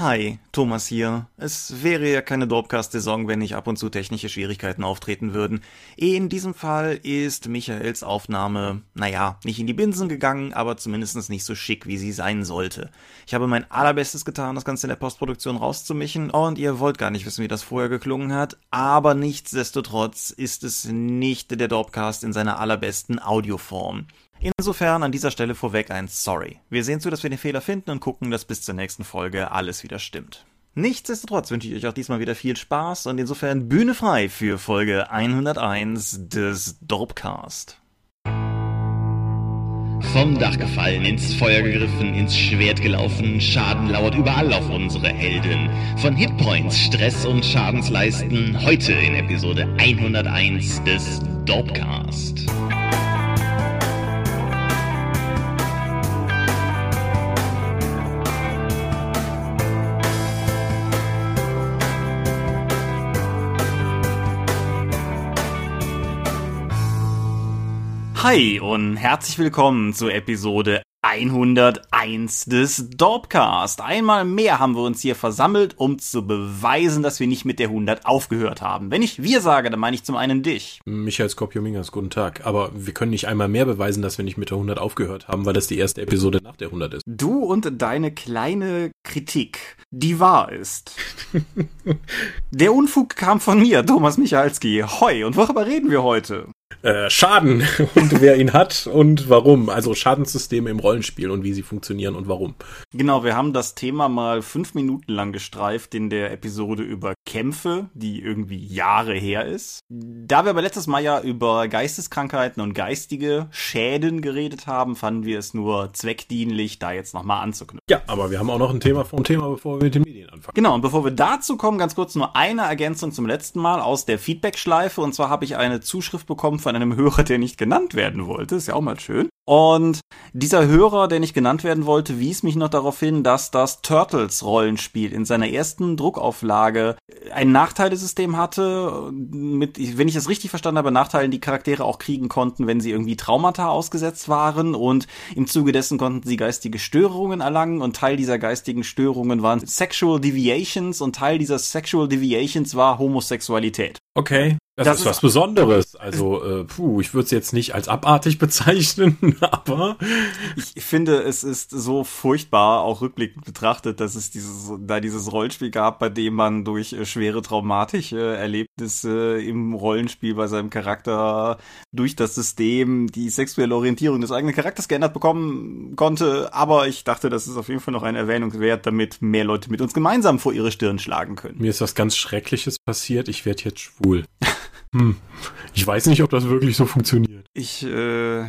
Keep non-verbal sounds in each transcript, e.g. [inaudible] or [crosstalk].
Hi, Thomas hier. Es wäre ja keine Dropcast-Saison, wenn nicht ab und zu technische Schwierigkeiten auftreten würden. In diesem Fall ist Michaels Aufnahme, naja, nicht in die Binsen gegangen, aber zumindest nicht so schick, wie sie sein sollte. Ich habe mein allerbestes getan, das Ganze in der Postproduktion rauszumischen und ihr wollt gar nicht wissen, wie das vorher geklungen hat, aber nichtsdestotrotz ist es nicht der Dropcast in seiner allerbesten Audioform. Insofern an dieser Stelle vorweg ein Sorry. Wir sehen zu, dass wir den Fehler finden und gucken, dass bis zur nächsten Folge alles wieder stimmt. Nichtsdestotrotz wünsche ich euch auch diesmal wieder viel Spaß und insofern Bühne frei für Folge 101 des Dorpcast. Vom Dach gefallen, ins Feuer gegriffen, ins Schwert gelaufen, Schaden lauert überall auf unsere Helden. Von Hitpoints, Stress und Schadensleisten, heute in Episode 101 des Dorpcast. Hi und herzlich willkommen zur Episode 101 des Dorpcast. Einmal mehr haben wir uns hier versammelt, um zu beweisen, dass wir nicht mit der 100 aufgehört haben. Wenn ich wir sage, dann meine ich zum einen dich. Michael Skopjomingas, guten Tag. Aber wir können nicht einmal mehr beweisen, dass wir nicht mit der 100 aufgehört haben, weil das die erste Episode nach der 100 ist. Du und deine kleine Kritik, die wahr ist. [laughs] der Unfug kam von mir, Thomas Michalski. Hoi, und worüber reden wir heute? Äh, Schaden [laughs] und wer ihn hat und warum. Also Schadenssysteme im Rollenspiel und wie sie funktionieren und warum. Genau, wir haben das Thema mal fünf Minuten lang gestreift in der Episode über Kämpfe, die irgendwie Jahre her ist. Da wir aber letztes Mal ja über Geisteskrankheiten und geistige Schäden geredet haben, fanden wir es nur zweckdienlich, da jetzt nochmal anzuknüpfen. Ja, aber wir haben auch noch ein Thema vom Thema, bevor wir mit den Medien anfangen. Genau, und bevor wir dazu kommen, ganz kurz nur eine Ergänzung zum letzten Mal aus der Feedback-Schleife. Und zwar habe ich eine Zuschrift bekommen von einem Hörer, der nicht genannt werden wollte. Ist ja auch mal schön. Und dieser Hörer, der nicht genannt werden wollte, wies mich noch darauf hin, dass das Turtles-Rollenspiel in seiner ersten Druckauflage ein Nachteilesystem hatte, mit, wenn ich es richtig verstanden habe, Nachteilen, die Charaktere auch kriegen konnten, wenn sie irgendwie Traumata ausgesetzt waren und im Zuge dessen konnten sie geistige Störungen erlangen und Teil dieser geistigen Störungen waren Sexual Deviations und Teil dieser Sexual Deviations war Homosexualität. Okay. Das, das ist, ist was [laughs] Besonderes. Also, äh, puh, ich würde es jetzt nicht als abartig [laughs] bezeichnen, aber. Ich finde, es ist so furchtbar, auch rückblickend betrachtet, dass es dieses, da dieses Rollenspiel gab, bei dem man durch äh, schwere traumatische Erlebnisse im Rollenspiel bei seinem Charakter durch das System die sexuelle Orientierung des eigenen Charakters geändert bekommen konnte. Aber ich dachte, das ist auf jeden Fall noch eine Erwähnung wert, damit mehr Leute mit uns gemeinsam vor ihre Stirn schlagen können. Mir ist was ganz Schreckliches passiert. Ich werde jetzt schwul. [laughs] Hm. Ich weiß nicht, ob das wirklich so funktioniert. Ich äh,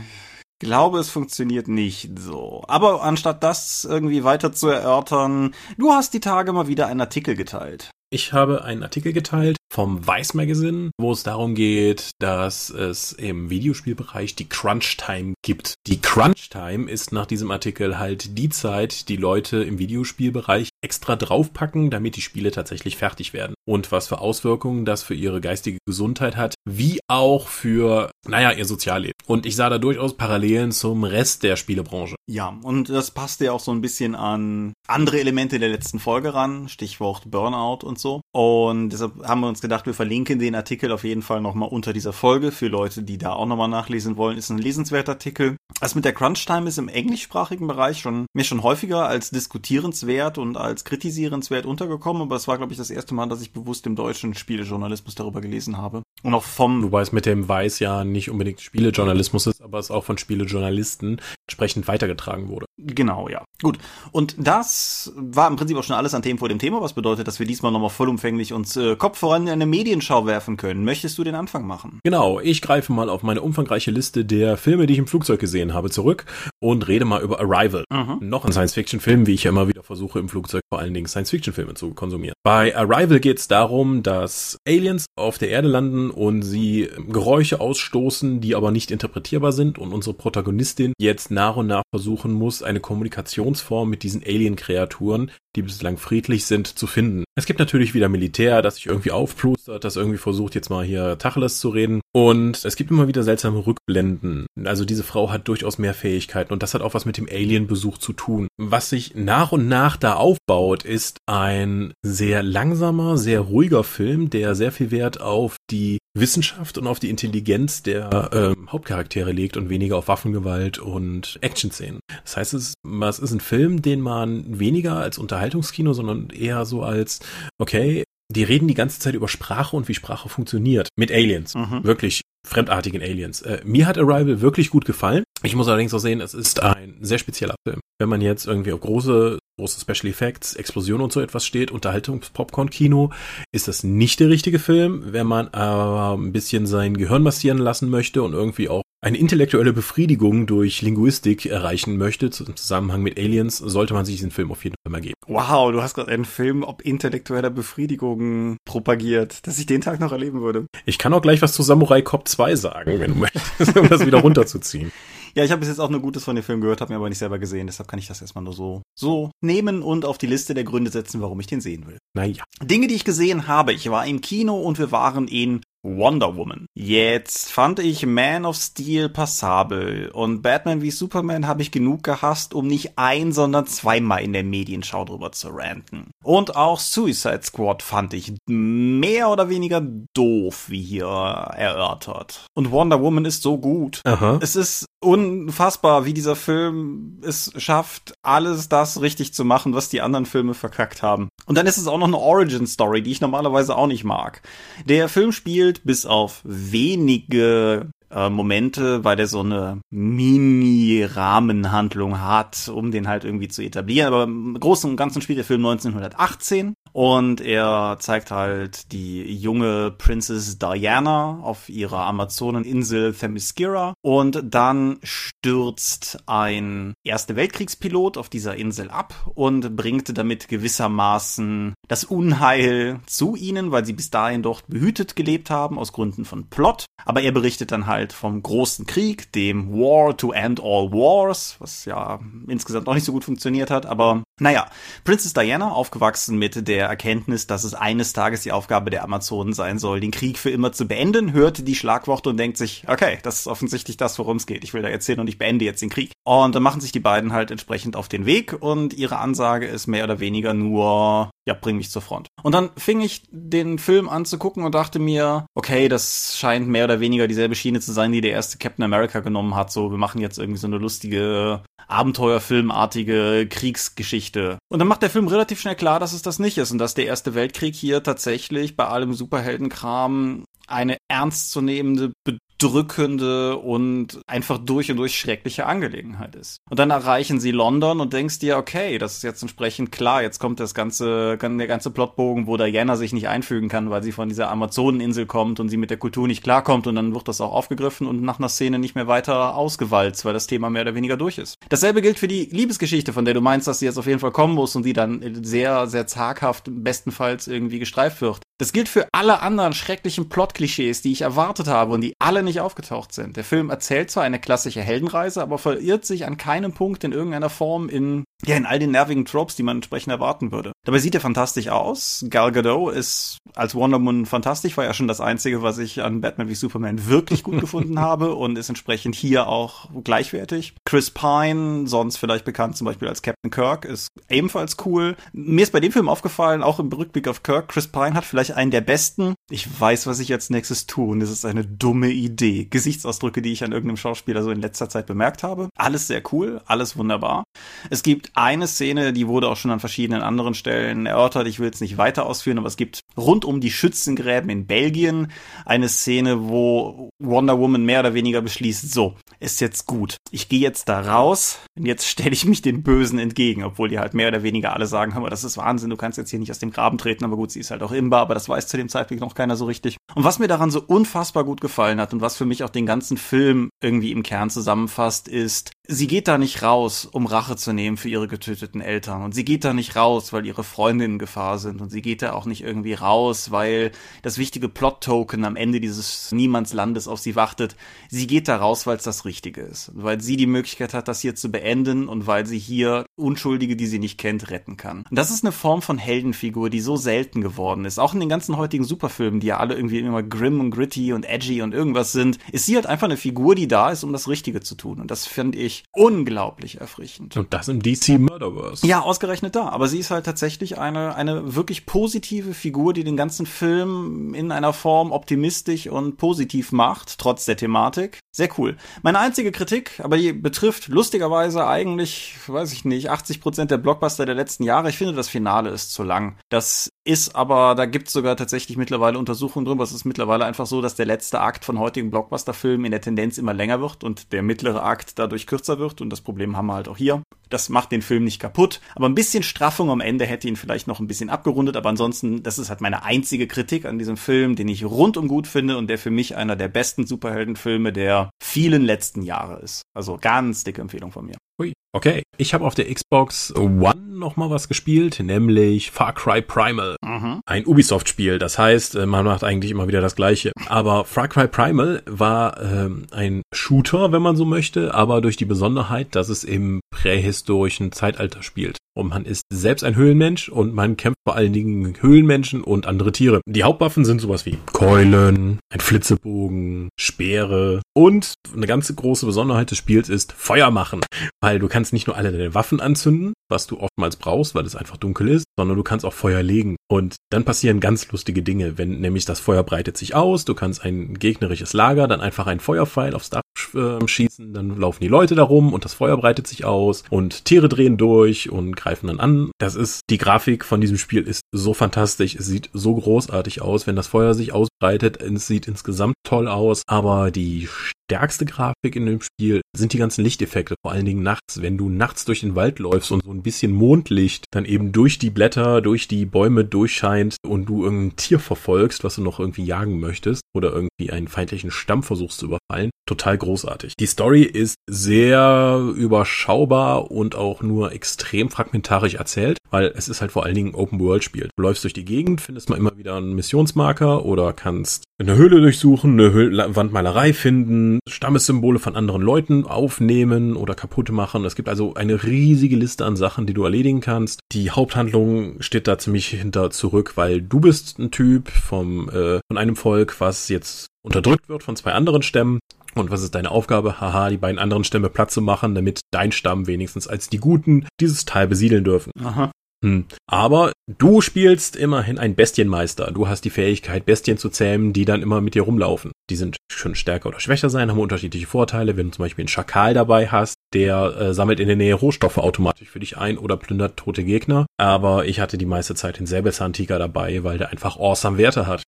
glaube, es funktioniert nicht so. Aber anstatt das irgendwie weiter zu erörtern, du hast die Tage mal wieder einen Artikel geteilt. Ich habe einen Artikel geteilt vom Vice Magazine, wo es darum geht, dass es im Videospielbereich die Crunch Time gibt. Die Crunch Time ist nach diesem Artikel halt die Zeit, die Leute im Videospielbereich extra draufpacken, damit die Spiele tatsächlich fertig werden. Und was für Auswirkungen das für ihre geistige Gesundheit hat, wie auch für, naja, ihr Sozialleben. Und ich sah da durchaus Parallelen zum Rest der Spielebranche. Ja, und das passte ja auch so ein bisschen an andere Elemente der letzten Folge ran, Stichwort Burnout und so. Und deshalb haben wir uns gedacht, wir verlinken den Artikel auf jeden Fall nochmal unter dieser Folge für Leute, die da auch nochmal nachlesen wollen. Ist ein lesenswerter Artikel. Das mit der Crunch Time ist im englischsprachigen Bereich schon mir schon häufiger als diskutierenswert und als kritisierenswert untergekommen, aber es war, glaube ich, das erste Mal, dass ich bewusst im deutschen Spielejournalismus darüber gelesen habe. Und auch vom. Wobei es mit dem Weiß ja nicht unbedingt Spielejournalismus ist, aber es auch von Spielejournalisten entsprechend weitergetragen wurde. Genau, ja. Gut. Und das war im Prinzip auch schon alles an Themen vor dem Thema, was bedeutet, dass wir diesmal nochmal vollumfänglich uns äh, Kopf voran in eine Medienschau werfen können. Möchtest du den Anfang machen? Genau. Ich greife mal auf meine umfangreiche Liste der Filme, die ich im Flugzeug gesehen habe, zurück und rede mal über Arrival. Mhm. Noch ein Science-Fiction-Film, wie ich ja immer wieder versuche, im Flugzeug vor allen Dingen Science-Fiction-Filme zu konsumieren. Bei Arrival geht es darum, dass Aliens auf der Erde landen und sie Geräusche ausstoßen, die aber nicht interpretierbar sind und unsere Protagonistin jetzt nach und nach versuchen muss, eine Kommunikationsform mit diesen Alien-Kreaturen, die bislang friedlich sind, zu finden. Es gibt natürlich wieder Militär, das sich irgendwie aufplustert, das irgendwie versucht, jetzt mal hier Tacheles zu reden. Und es gibt immer wieder seltsame Rückblenden. Also diese Frau hat durchaus mehr Fähigkeiten und das hat auch was mit dem Alien-Besuch zu tun. Was sich nach und nach da aufbaut, ist ein sehr langsamer, sehr ruhiger Film, der sehr viel Wert auf die Wissenschaft und auf die Intelligenz der ähm, Hauptcharaktere legt und weniger auf Waffengewalt und Action-Szenen. Das heißt, es, es ist ein Film, den man weniger als Unterhaltungskino, sondern eher so als, okay, die reden die ganze Zeit über Sprache und wie Sprache funktioniert. Mit Aliens. Mhm. Wirklich fremdartigen Aliens. Äh, mir hat Arrival wirklich gut gefallen. Ich muss allerdings auch sehen, es ist ein sehr spezieller Film. Wenn man jetzt irgendwie auf große, große Special Effects, Explosionen und so etwas steht, Unterhaltungs-Popcorn-Kino, ist das nicht der richtige Film. Wenn man aber ein bisschen sein Gehirn massieren lassen möchte und irgendwie auch eine intellektuelle Befriedigung durch Linguistik erreichen möchte, im Zusammenhang mit Aliens, sollte man sich diesen Film auf jeden Fall mal geben. Wow, du hast gerade einen Film ob intellektueller Befriedigung propagiert, dass ich den Tag noch erleben würde. Ich kann auch gleich was zu Samurai Cop 2 sagen, wenn du möchtest, um das wieder runterzuziehen. [laughs] Ja, ich habe bis jetzt auch nur Gutes von dem Film gehört, habe mir aber nicht selber gesehen, deshalb kann ich das erstmal nur so, so nehmen und auf die Liste der Gründe setzen, warum ich den sehen will. Naja. Dinge, die ich gesehen habe. Ich war im Kino und wir waren in Wonder Woman. Jetzt fand ich Man of Steel passabel und Batman wie Superman habe ich genug gehasst, um nicht ein, sondern zweimal in der Medienschau drüber zu ranten. Und auch Suicide Squad fand ich mehr oder weniger doof, wie hier erörtert. Und Wonder Woman ist so gut. Aha. Es ist unfassbar, wie dieser Film es schafft, alles das richtig zu machen, was die anderen Filme verkackt haben. Und dann ist es auch noch eine Origin Story, die ich normalerweise auch nicht mag. Der Film spielt bis auf wenige äh, Momente, weil der so eine Mini-Rahmenhandlung hat, um den halt irgendwie zu etablieren. Aber im Großen und Ganzen spielt der Film 1918 und er zeigt halt die junge Princess Diana auf ihrer Amazoneninsel Themyscira. Und dann stürzt ein Erste Weltkriegspilot auf dieser Insel ab und bringt damit gewissermaßen das Unheil zu ihnen, weil sie bis dahin dort behütet gelebt haben, aus Gründen von Plot. Aber er berichtet dann halt vom großen Krieg, dem War to End All Wars, was ja insgesamt auch nicht so gut funktioniert hat. Aber naja, Princess Diana, aufgewachsen mit der Erkenntnis, dass es eines Tages die Aufgabe der Amazonen sein soll, den Krieg für immer zu beenden, hört die Schlagworte und denkt sich, okay, das ist offensichtlich das, worum es geht. Ich will da jetzt hin und ich beende jetzt den Krieg. Und dann machen sich die beiden halt entsprechend auf den Weg und ihre Ansage ist mehr oder weniger nur, ja, bring mich zur Front. Und dann fing ich den Film an zu gucken und dachte mir, okay, das scheint mehr oder weniger dieselbe Schiene zu sein, die der erste Captain America genommen hat. So, wir machen jetzt irgendwie so eine lustige Abenteuerfilmartige Kriegsgeschichte. Und dann macht der Film relativ schnell klar, dass es das nicht ist und dass der Erste Weltkrieg hier tatsächlich bei allem Superheldenkram eine ernstzunehmende drückende und einfach durch und durch schreckliche Angelegenheit ist. Und dann erreichen sie London und denkst dir, okay, das ist jetzt entsprechend klar, jetzt kommt das ganze, der ganze Plotbogen, wo Diana sich nicht einfügen kann, weil sie von dieser Amazoneninsel kommt und sie mit der Kultur nicht klarkommt und dann wird das auch aufgegriffen und nach einer Szene nicht mehr weiter ausgewalzt, weil das Thema mehr oder weniger durch ist. Dasselbe gilt für die Liebesgeschichte, von der du meinst, dass sie jetzt auf jeden Fall kommen muss und die dann sehr, sehr zaghaft bestenfalls irgendwie gestreift wird. Das gilt für alle anderen schrecklichen Plotklischees, die ich erwartet habe und die alle nicht aufgetaucht sind. Der Film erzählt zwar eine klassische Heldenreise, aber verirrt sich an keinem Punkt in irgendeiner Form in, ja, in all den nervigen Tropes, die man entsprechend erwarten würde. Dabei sieht er fantastisch aus. Gal Gadot ist als Wonder Woman fantastisch, war ja schon das einzige, was ich an Batman wie Superman wirklich gut gefunden [laughs] habe und ist entsprechend hier auch gleichwertig. Chris Pine, sonst vielleicht bekannt zum Beispiel als Captain Kirk, ist ebenfalls cool. Mir ist bei dem Film aufgefallen, auch im Rückblick auf Kirk, Chris Pine hat vielleicht einen der besten. Ich weiß, was ich als nächstes tue und es ist eine dumme Idee. Gesichtsausdrücke, die ich an irgendeinem Schauspieler so in letzter Zeit bemerkt habe. Alles sehr cool, alles wunderbar. Es gibt eine Szene, die wurde auch schon an verschiedenen anderen Stellen erörtert. Ich will es nicht weiter ausführen, aber es gibt rund um die Schützengräben in Belgien eine Szene, wo Wonder Woman mehr oder weniger beschließt, so, ist jetzt gut. Ich gehe jetzt da raus und jetzt stelle ich mich den Bösen entgegen, obwohl die halt mehr oder weniger alle sagen, aber das ist Wahnsinn, du kannst jetzt hier nicht aus dem Graben treten, aber gut, sie ist halt auch imbar, aber das weiß zu dem Zeitpunkt noch keiner so richtig. Und was mir daran so unfassbar gut gefallen hat und was für mich auch den ganzen Film irgendwie im Kern zusammenfasst, ist, sie geht da nicht raus, um Rache zu nehmen für ihre getöteten Eltern. Und sie geht da nicht raus, weil ihre Freundinnen in Gefahr sind. Und sie geht da auch nicht irgendwie raus, weil das wichtige Plot-Token am Ende dieses Niemandslandes auf sie wartet. Sie geht da raus, weil es das Richtige ist. Weil sie die Möglichkeit hat, das hier zu beenden und weil sie hier Unschuldige, die sie nicht kennt, retten kann. Und das ist eine Form von Heldenfigur, die so selten geworden ist. Auch in den ganzen heutigen Superfilmen, die ja alle irgendwie immer grim und gritty und edgy und irgendwas sind, ist sie halt einfach eine Figur, die da ist, um das Richtige zu tun. Und das finde ich unglaublich erfrischend. Und das im DC Murderverse. Ja, ausgerechnet da. Aber sie ist halt tatsächlich eine, eine wirklich positive Figur, die den ganzen Film in einer Form optimistisch und positiv macht, trotz der Thematik. Sehr cool. Meine einzige Kritik, aber die betrifft lustigerweise eigentlich, weiß ich nicht, 80 Prozent der Blockbuster der letzten Jahre. Ich finde, das Finale ist zu lang. Das ist aber, da gibt es sogar tatsächlich mittlerweile Untersuchungen drüber. Es ist mittlerweile einfach so, dass der letzte Akt von heutigen Blockbuster-Filmen in der Tendenz immer länger wird und der mittlere Akt dadurch kürzer wird. Und das Problem haben wir halt auch hier. Das macht den Film nicht kaputt. Aber ein bisschen Straffung am Ende hätte ihn vielleicht noch ein bisschen abgerundet. Aber ansonsten, das ist halt meine einzige Kritik an diesem Film, den ich rundum gut finde und der für mich einer der besten Superheldenfilme der vielen letzten Jahre ist. Also ganz dicke Empfehlung von mir. Ui. Okay, ich habe auf der Xbox One noch mal was gespielt, nämlich Far Cry Primal. Mhm. Ein Ubisoft-Spiel, das heißt, äh, man macht eigentlich immer wieder das Gleiche. Aber Far Cry Primal war ähm, ein Shooter, wenn man so möchte, aber durch die Besonderheit, dass es im prähistorischen Zeitalter spielt. Und man ist selbst ein Höhlenmensch und man kämpft vor allen Dingen Höhlenmenschen und andere Tiere. Die Hauptwaffen sind sowas wie Keulen, ein Flitzebogen, Speere und eine ganz große Besonderheit des Spiels ist Feuer machen. Weil du kannst nicht nur alle deine Waffen anzünden, was du oftmals brauchst, weil es einfach dunkel ist, sondern du kannst auch Feuer legen. Und dann passieren ganz lustige Dinge, wenn nämlich das Feuer breitet sich aus, du kannst ein gegnerisches Lager, dann einfach ein Feuerpfeil aufs Dach äh, schießen, dann laufen die Leute darum und das Feuer breitet sich aus und Tiere drehen durch und greifen dann an. Das ist, die Grafik von diesem Spiel ist so fantastisch, es sieht so großartig aus, wenn das Feuer sich ausbreitet, es sieht insgesamt toll aus, aber die stärkste Grafik in dem Spiel sind die ganzen Lichteffekte, vor allen Dingen nachts, wenn du nachts durch den Wald läufst und so ein bisschen Mondlicht dann eben durch die Blätter, durch die Bäume durchscheint und du irgendein Tier verfolgst, was du noch irgendwie jagen möchtest oder irgendwie einen feindlichen Stamm versuchst zu überfallen. Total großartig. Die Story ist sehr überschaubar und auch nur extrem fragmentarisch erzählt, weil es ist halt vor allen Dingen Open World Spiel. Du läufst durch die Gegend, findest mal immer wieder einen Missionsmarker oder kannst eine Höhle durchsuchen, eine Höhl Wandmalerei finden, Stammessymbole von anderen Leuten aufnehmen oder kaputt machen. Es gibt also eine riesige Liste an Sachen, die du erledigen kannst. Die Haupthandlung steht da ziemlich hinter zurück, weil du bist ein Typ vom äh, von einem Volk, was jetzt unterdrückt wird von zwei anderen Stämmen. Und was ist deine Aufgabe? Haha, die beiden anderen Stämme Platz zu machen, damit dein Stamm wenigstens als die Guten dieses Teil besiedeln dürfen. Aha. Hm. Aber du spielst immerhin ein Bestienmeister. Du hast die Fähigkeit, Bestien zu zähmen, die dann immer mit dir rumlaufen. Die sind schon stärker oder schwächer sein, haben unterschiedliche Vorteile. Wenn du zum Beispiel einen Schakal dabei hast, der äh, sammelt in der Nähe Rohstoffe automatisch für dich ein oder plündert tote Gegner. Aber ich hatte die meiste Zeit den Säbelzahntiger dabei, weil der einfach awesome Werte hat.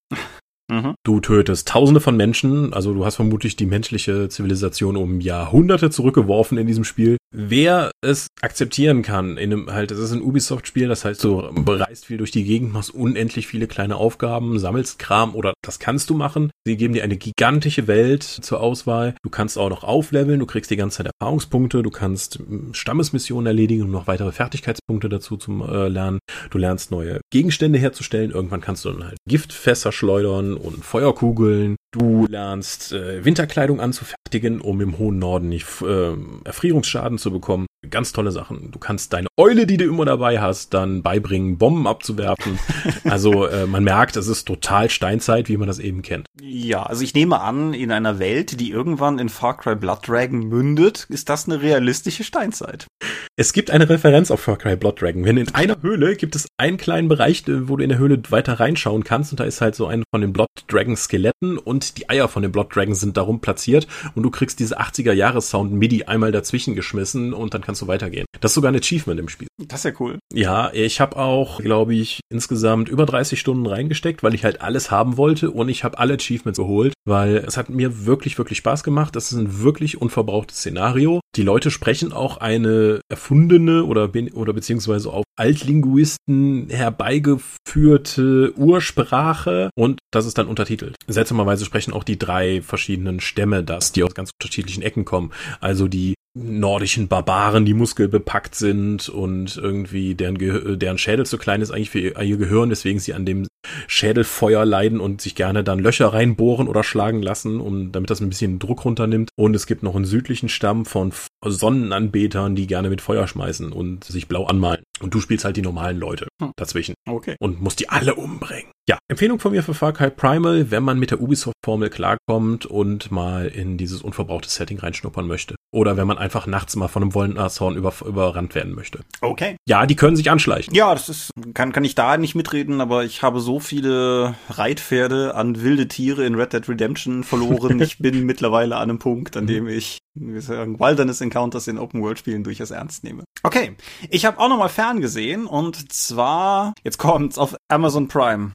Mhm. Du tötest Tausende von Menschen, also du hast vermutlich die menschliche Zivilisation um Jahrhunderte zurückgeworfen in diesem Spiel. Wer es akzeptieren kann, in einem halt, das ist ein Ubisoft-Spiel, das heißt, du bereist viel durch die Gegend, machst unendlich viele kleine Aufgaben, sammelst Kram oder das kannst du machen. Sie geben dir eine gigantische Welt zur Auswahl. Du kannst auch noch aufleveln, du kriegst die ganze Zeit Erfahrungspunkte, du kannst hm, Stammesmissionen erledigen, um noch weitere Fertigkeitspunkte dazu zu äh, lernen. Du lernst neue Gegenstände herzustellen. Irgendwann kannst du dann halt Giftfässer schleudern und Feuerkugeln. Du lernst äh, Winterkleidung anzufertigen, um im hohen Norden nicht äh, Erfrierungsschaden zu bekommen. Ganz tolle Sachen. Du kannst deine Eule, die du immer dabei hast, dann beibringen, Bomben abzuwerfen. [laughs] also äh, man merkt, es ist total Steinzeit, wie man das eben kennt. Ja, also ich nehme an, in einer Welt, die irgendwann in Far Cry Blood Dragon mündet, ist das eine realistische Steinzeit. Es gibt eine Referenz auf Far Cry Blood Dragon. Wenn in einer Höhle gibt es einen kleinen Bereich, wo du in der Höhle weiter reinschauen kannst und da ist halt so ein von den Blood Dragon Skeletten und die Eier von den Blood Dragon sind darum platziert und du kriegst diese 80er Jahres Sound MIDI einmal dazwischen geschmissen und dann kannst kannst du weitergehen. Das ist sogar ein Achievement im Spiel. Das ist ja cool. Ja, ich habe auch, glaube ich, insgesamt über 30 Stunden reingesteckt, weil ich halt alles haben wollte und ich habe alle Achievements geholt, weil es hat mir wirklich, wirklich Spaß gemacht. Das ist ein wirklich unverbrauchtes Szenario. Die Leute sprechen auch eine erfundene oder, oder beziehungsweise auf Altlinguisten herbeigeführte Ursprache und das ist dann untertitelt. Seltsamerweise sprechen auch die drei verschiedenen Stämme das, die aus ganz unterschiedlichen Ecken kommen. Also die nordischen Barbaren, die muskelbepackt sind und irgendwie deren, Ge deren Schädel zu klein ist eigentlich für ihr, ihr Gehirn, weswegen sie an dem Schädelfeuer leiden und sich gerne dann Löcher reinbohren oder schlagen lassen, um damit das ein bisschen Druck runternimmt. Und es gibt noch einen südlichen Stamm von Sonnenanbetern, die gerne mit Feuer schmeißen und sich blau anmalen. Und du spielst halt die normalen Leute hm. dazwischen. Okay. Und musst die alle umbringen. Ja, Empfehlung von mir für Far Cry Primal, wenn man mit der Ubisoft-Formel klarkommt und mal in dieses unverbrauchte Setting reinschnuppern möchte. Oder wenn man einfach nachts mal von einem Wollnashorn über, überrannt werden möchte. Okay. Ja, die können sich anschleichen. Ja, das ist, kann, kann ich da nicht mitreden, aber ich habe so viele Reitpferde an wilde Tiere in Red Dead Redemption verloren. ich bin [laughs] mittlerweile an einem Punkt, an dem ich, wie sagen, Wilderness Encounters in Open-World-Spielen durchaus ernst nehme. Okay. Ich habe auch nochmal ferngesehen und zwar, jetzt kommt's auf Amazon Prime.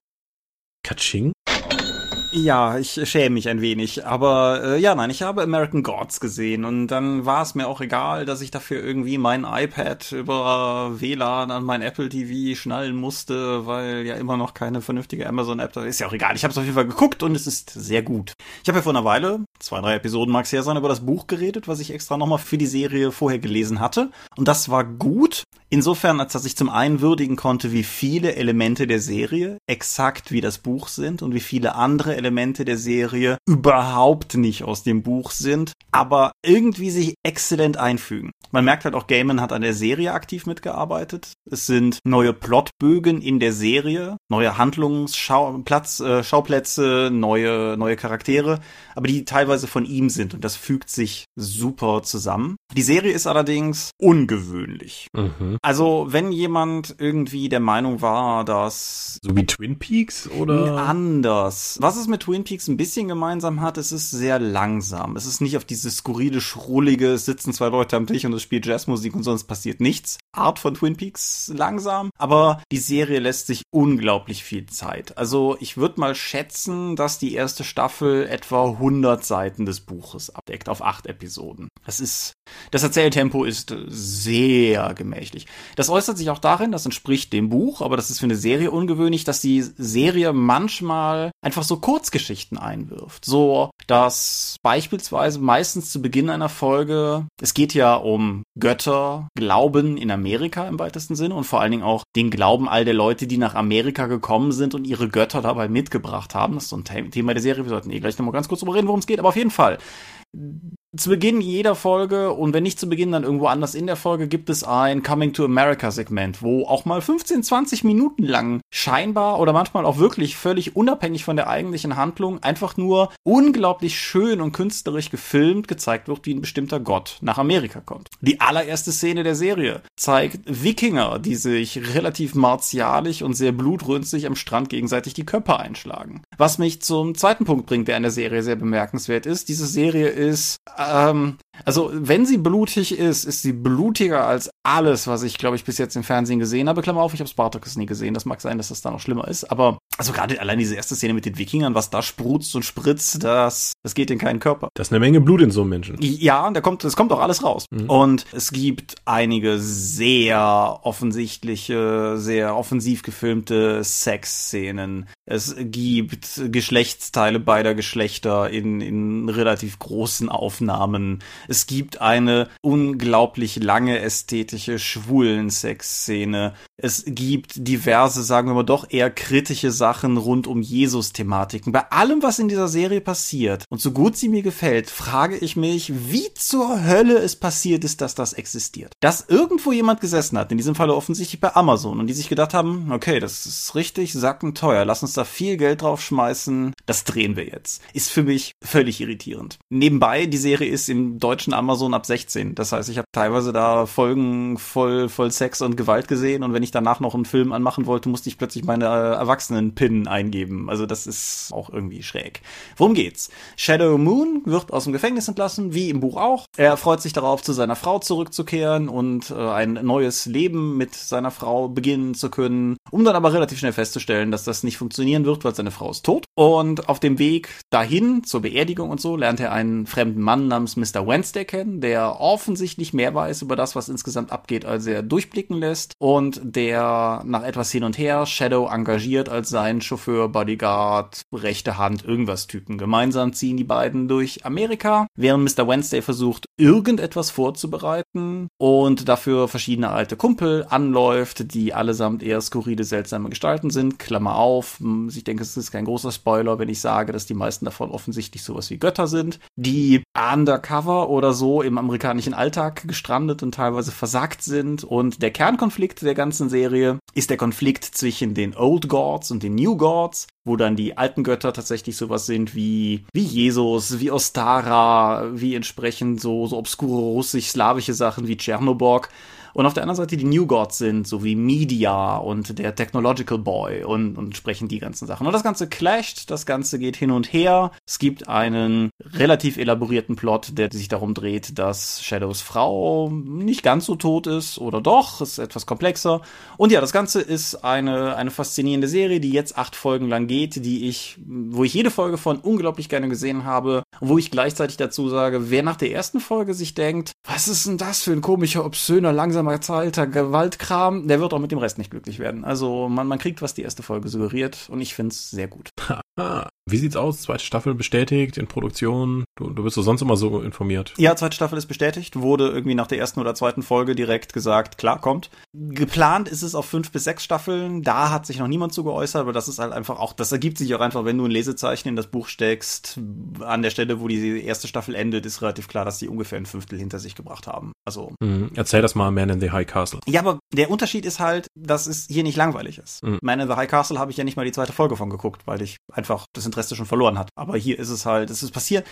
Katsching? Ja, ich schäme mich ein wenig. Aber äh, ja, nein, ich habe American Gods gesehen und dann war es mir auch egal, dass ich dafür irgendwie mein iPad über WLAN an mein Apple TV schnallen musste, weil ja immer noch keine vernünftige Amazon-App da ist. Ja auch egal. Ich habe es auf jeden Fall geguckt und es ist sehr gut. Ich habe ja vor einer Weile, zwei, drei Episoden mag es her sein, über das Buch geredet, was ich extra nochmal für die Serie vorher gelesen hatte. Und das war gut. Insofern, als dass ich zum einen würdigen konnte, wie viele Elemente der Serie exakt wie das Buch sind und wie viele andere Elemente der Serie überhaupt nicht aus dem Buch sind, aber irgendwie sich exzellent einfügen. Man merkt halt auch, Gaiman hat an der Serie aktiv mitgearbeitet. Es sind neue Plotbögen in der Serie, neue Handlungsschauplätze, äh, neue, neue Charaktere, aber die teilweise von ihm sind und das fügt sich super zusammen. Die Serie ist allerdings ungewöhnlich. Mhm. Also, wenn jemand irgendwie der Meinung war, dass. So wie Twin Peaks oder? Anders. Was es mit Twin Peaks ein bisschen gemeinsam hat, es ist sehr langsam. Es ist nicht auf dieses skurrile, schrullige, es sitzen zwei Leute am Tisch und es spielt Jazzmusik und sonst passiert nichts. Art von Twin Peaks langsam. Aber die Serie lässt sich unglaublich viel Zeit. Also, ich würde mal schätzen, dass die erste Staffel etwa 100 Seiten des Buches abdeckt auf acht Episoden. Das ist, das Erzähltempo ist sehr gemächlich. Das äußert sich auch darin, das entspricht dem Buch, aber das ist für eine Serie ungewöhnlich, dass die Serie manchmal einfach so Kurzgeschichten einwirft. So, dass beispielsweise meistens zu Beginn einer Folge, es geht ja um Götter, Glauben in Amerika im weitesten Sinne und vor allen Dingen auch den Glauben all der Leute, die nach Amerika gekommen sind und ihre Götter dabei mitgebracht haben. Das ist so ein Thema der Serie. Wir sollten eh gleich nochmal ganz kurz drüber reden, worum es geht, aber auf jeden Fall zu Beginn jeder Folge und wenn nicht zu Beginn, dann irgendwo anders in der Folge gibt es ein Coming to America Segment, wo auch mal 15, 20 Minuten lang scheinbar oder manchmal auch wirklich völlig unabhängig von der eigentlichen Handlung einfach nur unglaublich schön und künstlerisch gefilmt gezeigt wird, wie ein bestimmter Gott nach Amerika kommt. Die allererste Szene der Serie zeigt Wikinger, die sich relativ martialisch und sehr blutrünstig am Strand gegenseitig die Köpfe einschlagen. Was mich zum zweiten Punkt bringt, der in der Serie sehr bemerkenswert ist. Diese Serie ist ähm, also wenn sie blutig ist, ist sie blutiger als alles, was ich, glaube ich, bis jetzt im Fernsehen gesehen habe. Klammer auf, ich habe Spartacus nie gesehen. Das mag sein, dass das da noch schlimmer ist. Aber also gerade allein diese erste Szene mit den Wikingern, was da sprutzt und spritzt, das, das geht in keinen Körper. Das ist eine Menge Blut in so einem Menschen. Ja, da kommt, das kommt auch alles raus. Mhm. Und es gibt einige sehr offensichtliche, sehr offensiv gefilmte Sexszenen. Es gibt Geschlechtsteile beider Geschlechter in, in relativ großen Aufnahmen. Es gibt eine unglaublich lange ästhetische schwulen Sexszene. Es gibt diverse, sagen wir mal doch eher kritische Sachen rund um Jesus-Thematiken. Bei allem, was in dieser Serie passiert und so gut sie mir gefällt, frage ich mich, wie zur Hölle es passiert ist, dass das existiert. Dass irgendwo jemand gesessen hat, in diesem Falle offensichtlich bei Amazon, und die sich gedacht haben, okay, das ist richtig sackenteuer, lass uns da viel Geld drauf schmeißen, das drehen wir jetzt. Ist für mich völlig irritierend. Nebenbei, die Serie ist im deutschen Amazon ab 16. Das heißt, ich habe teilweise da Folgen voll, voll Sex und Gewalt gesehen und wenn ich danach noch einen Film anmachen wollte, musste ich plötzlich meine äh, erwachsenen PIN eingeben. Also das ist auch irgendwie schräg. Worum geht's? Shadow Moon wird aus dem Gefängnis entlassen, wie im Buch auch. Er freut sich darauf, zu seiner Frau zurückzukehren und äh, ein neues Leben mit seiner Frau beginnen zu können, um dann aber relativ schnell festzustellen, dass das nicht funktionieren wird, weil seine Frau ist tot. Und auf dem Weg dahin zur Beerdigung und so lernt er einen fremden Mann namens Mr. Wednesday kennen, der offensichtlich mehr weiß über das, was insgesamt abgeht, als er durchblicken lässt und der nach etwas hin und her Shadow engagiert als sein Chauffeur, Bodyguard, rechte Hand, irgendwas Typen. Gemeinsam ziehen die beiden durch Amerika, während Mr. Wednesday versucht, irgendetwas vorzubereiten und dafür verschiedene alte Kumpel anläuft, die allesamt eher skurrile, seltsame Gestalten sind. Klammer auf, ich denke, es ist kein großer Spoiler, wenn ich sage, dass die meisten davon offensichtlich sowas wie Götter sind, die undercover oder so im amerikanischen Alltag gestrandet und teilweise versagt sind. Und der Kernkonflikt der ganzen Serie ist der Konflikt zwischen den Old Gods und den New Gods, wo dann die alten Götter tatsächlich sowas sind wie, wie Jesus, wie Ostara, wie entsprechend so, so obskure russisch-slawische Sachen wie Tschernoborg und auf der anderen Seite die New Gods sind, so wie Media und der Technological Boy und, und sprechen die ganzen Sachen. Und das Ganze clasht, das Ganze geht hin und her. Es gibt einen relativ elaborierten Plot, der sich darum dreht, dass Shadows Frau nicht ganz so tot ist oder doch, ist etwas komplexer. Und ja, das Ganze ist eine, eine faszinierende Serie, die jetzt acht Folgen lang geht, die ich, wo ich jede Folge von unglaublich gerne gesehen habe, wo ich gleichzeitig dazu sage, wer nach der ersten Folge sich denkt, was ist denn das für ein komischer, obszöner, langsamer zahlter Gewaltkram, der wird auch mit dem Rest nicht glücklich werden. Also man, man kriegt, was die erste Folge suggeriert und ich finde es sehr gut. Wie sieht's aus? Zweite Staffel bestätigt, in Produktion? Du, du bist doch sonst immer so informiert. Ja, zweite Staffel ist bestätigt, wurde irgendwie nach der ersten oder zweiten Folge direkt gesagt, klar, kommt. Geplant ist es auf fünf bis sechs Staffeln, da hat sich noch niemand zu geäußert, aber das ist halt einfach auch, das ergibt sich auch einfach, wenn du ein Lesezeichen in das Buch steckst, an der Stelle, wo die erste Staffel endet, ist relativ klar, dass die ungefähr ein Fünftel hinter sich gebracht haben. Also. Mhm. Erzähl das mal, Man in the High Castle. Ja, aber der Unterschied ist halt, dass es hier nicht langweilig ist. Mhm. Man in the High Castle habe ich ja nicht mal die zweite Folge von geguckt, weil ich einfach das Interesse schon verloren hat. Aber hier ist es halt, es ist passiert.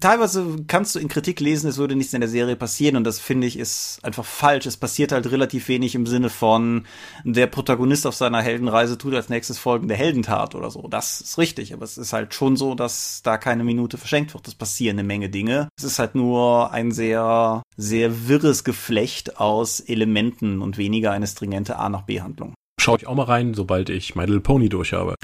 Teilweise kannst du in Kritik lesen, es würde nichts in der Serie passieren und das finde ich ist einfach falsch. Es passiert halt relativ wenig im Sinne von der Protagonist auf seiner Heldenreise tut als nächstes folgende Heldentat oder so. Das ist richtig, aber es ist halt schon so, dass da keine Minute verschenkt wird. Es passieren eine Menge Dinge. Es ist halt nur ein sehr, sehr wirres Geflecht aus Elementen und weniger eine stringente A nach B Handlung schaue ich auch mal rein, sobald ich My Little Pony durch habe.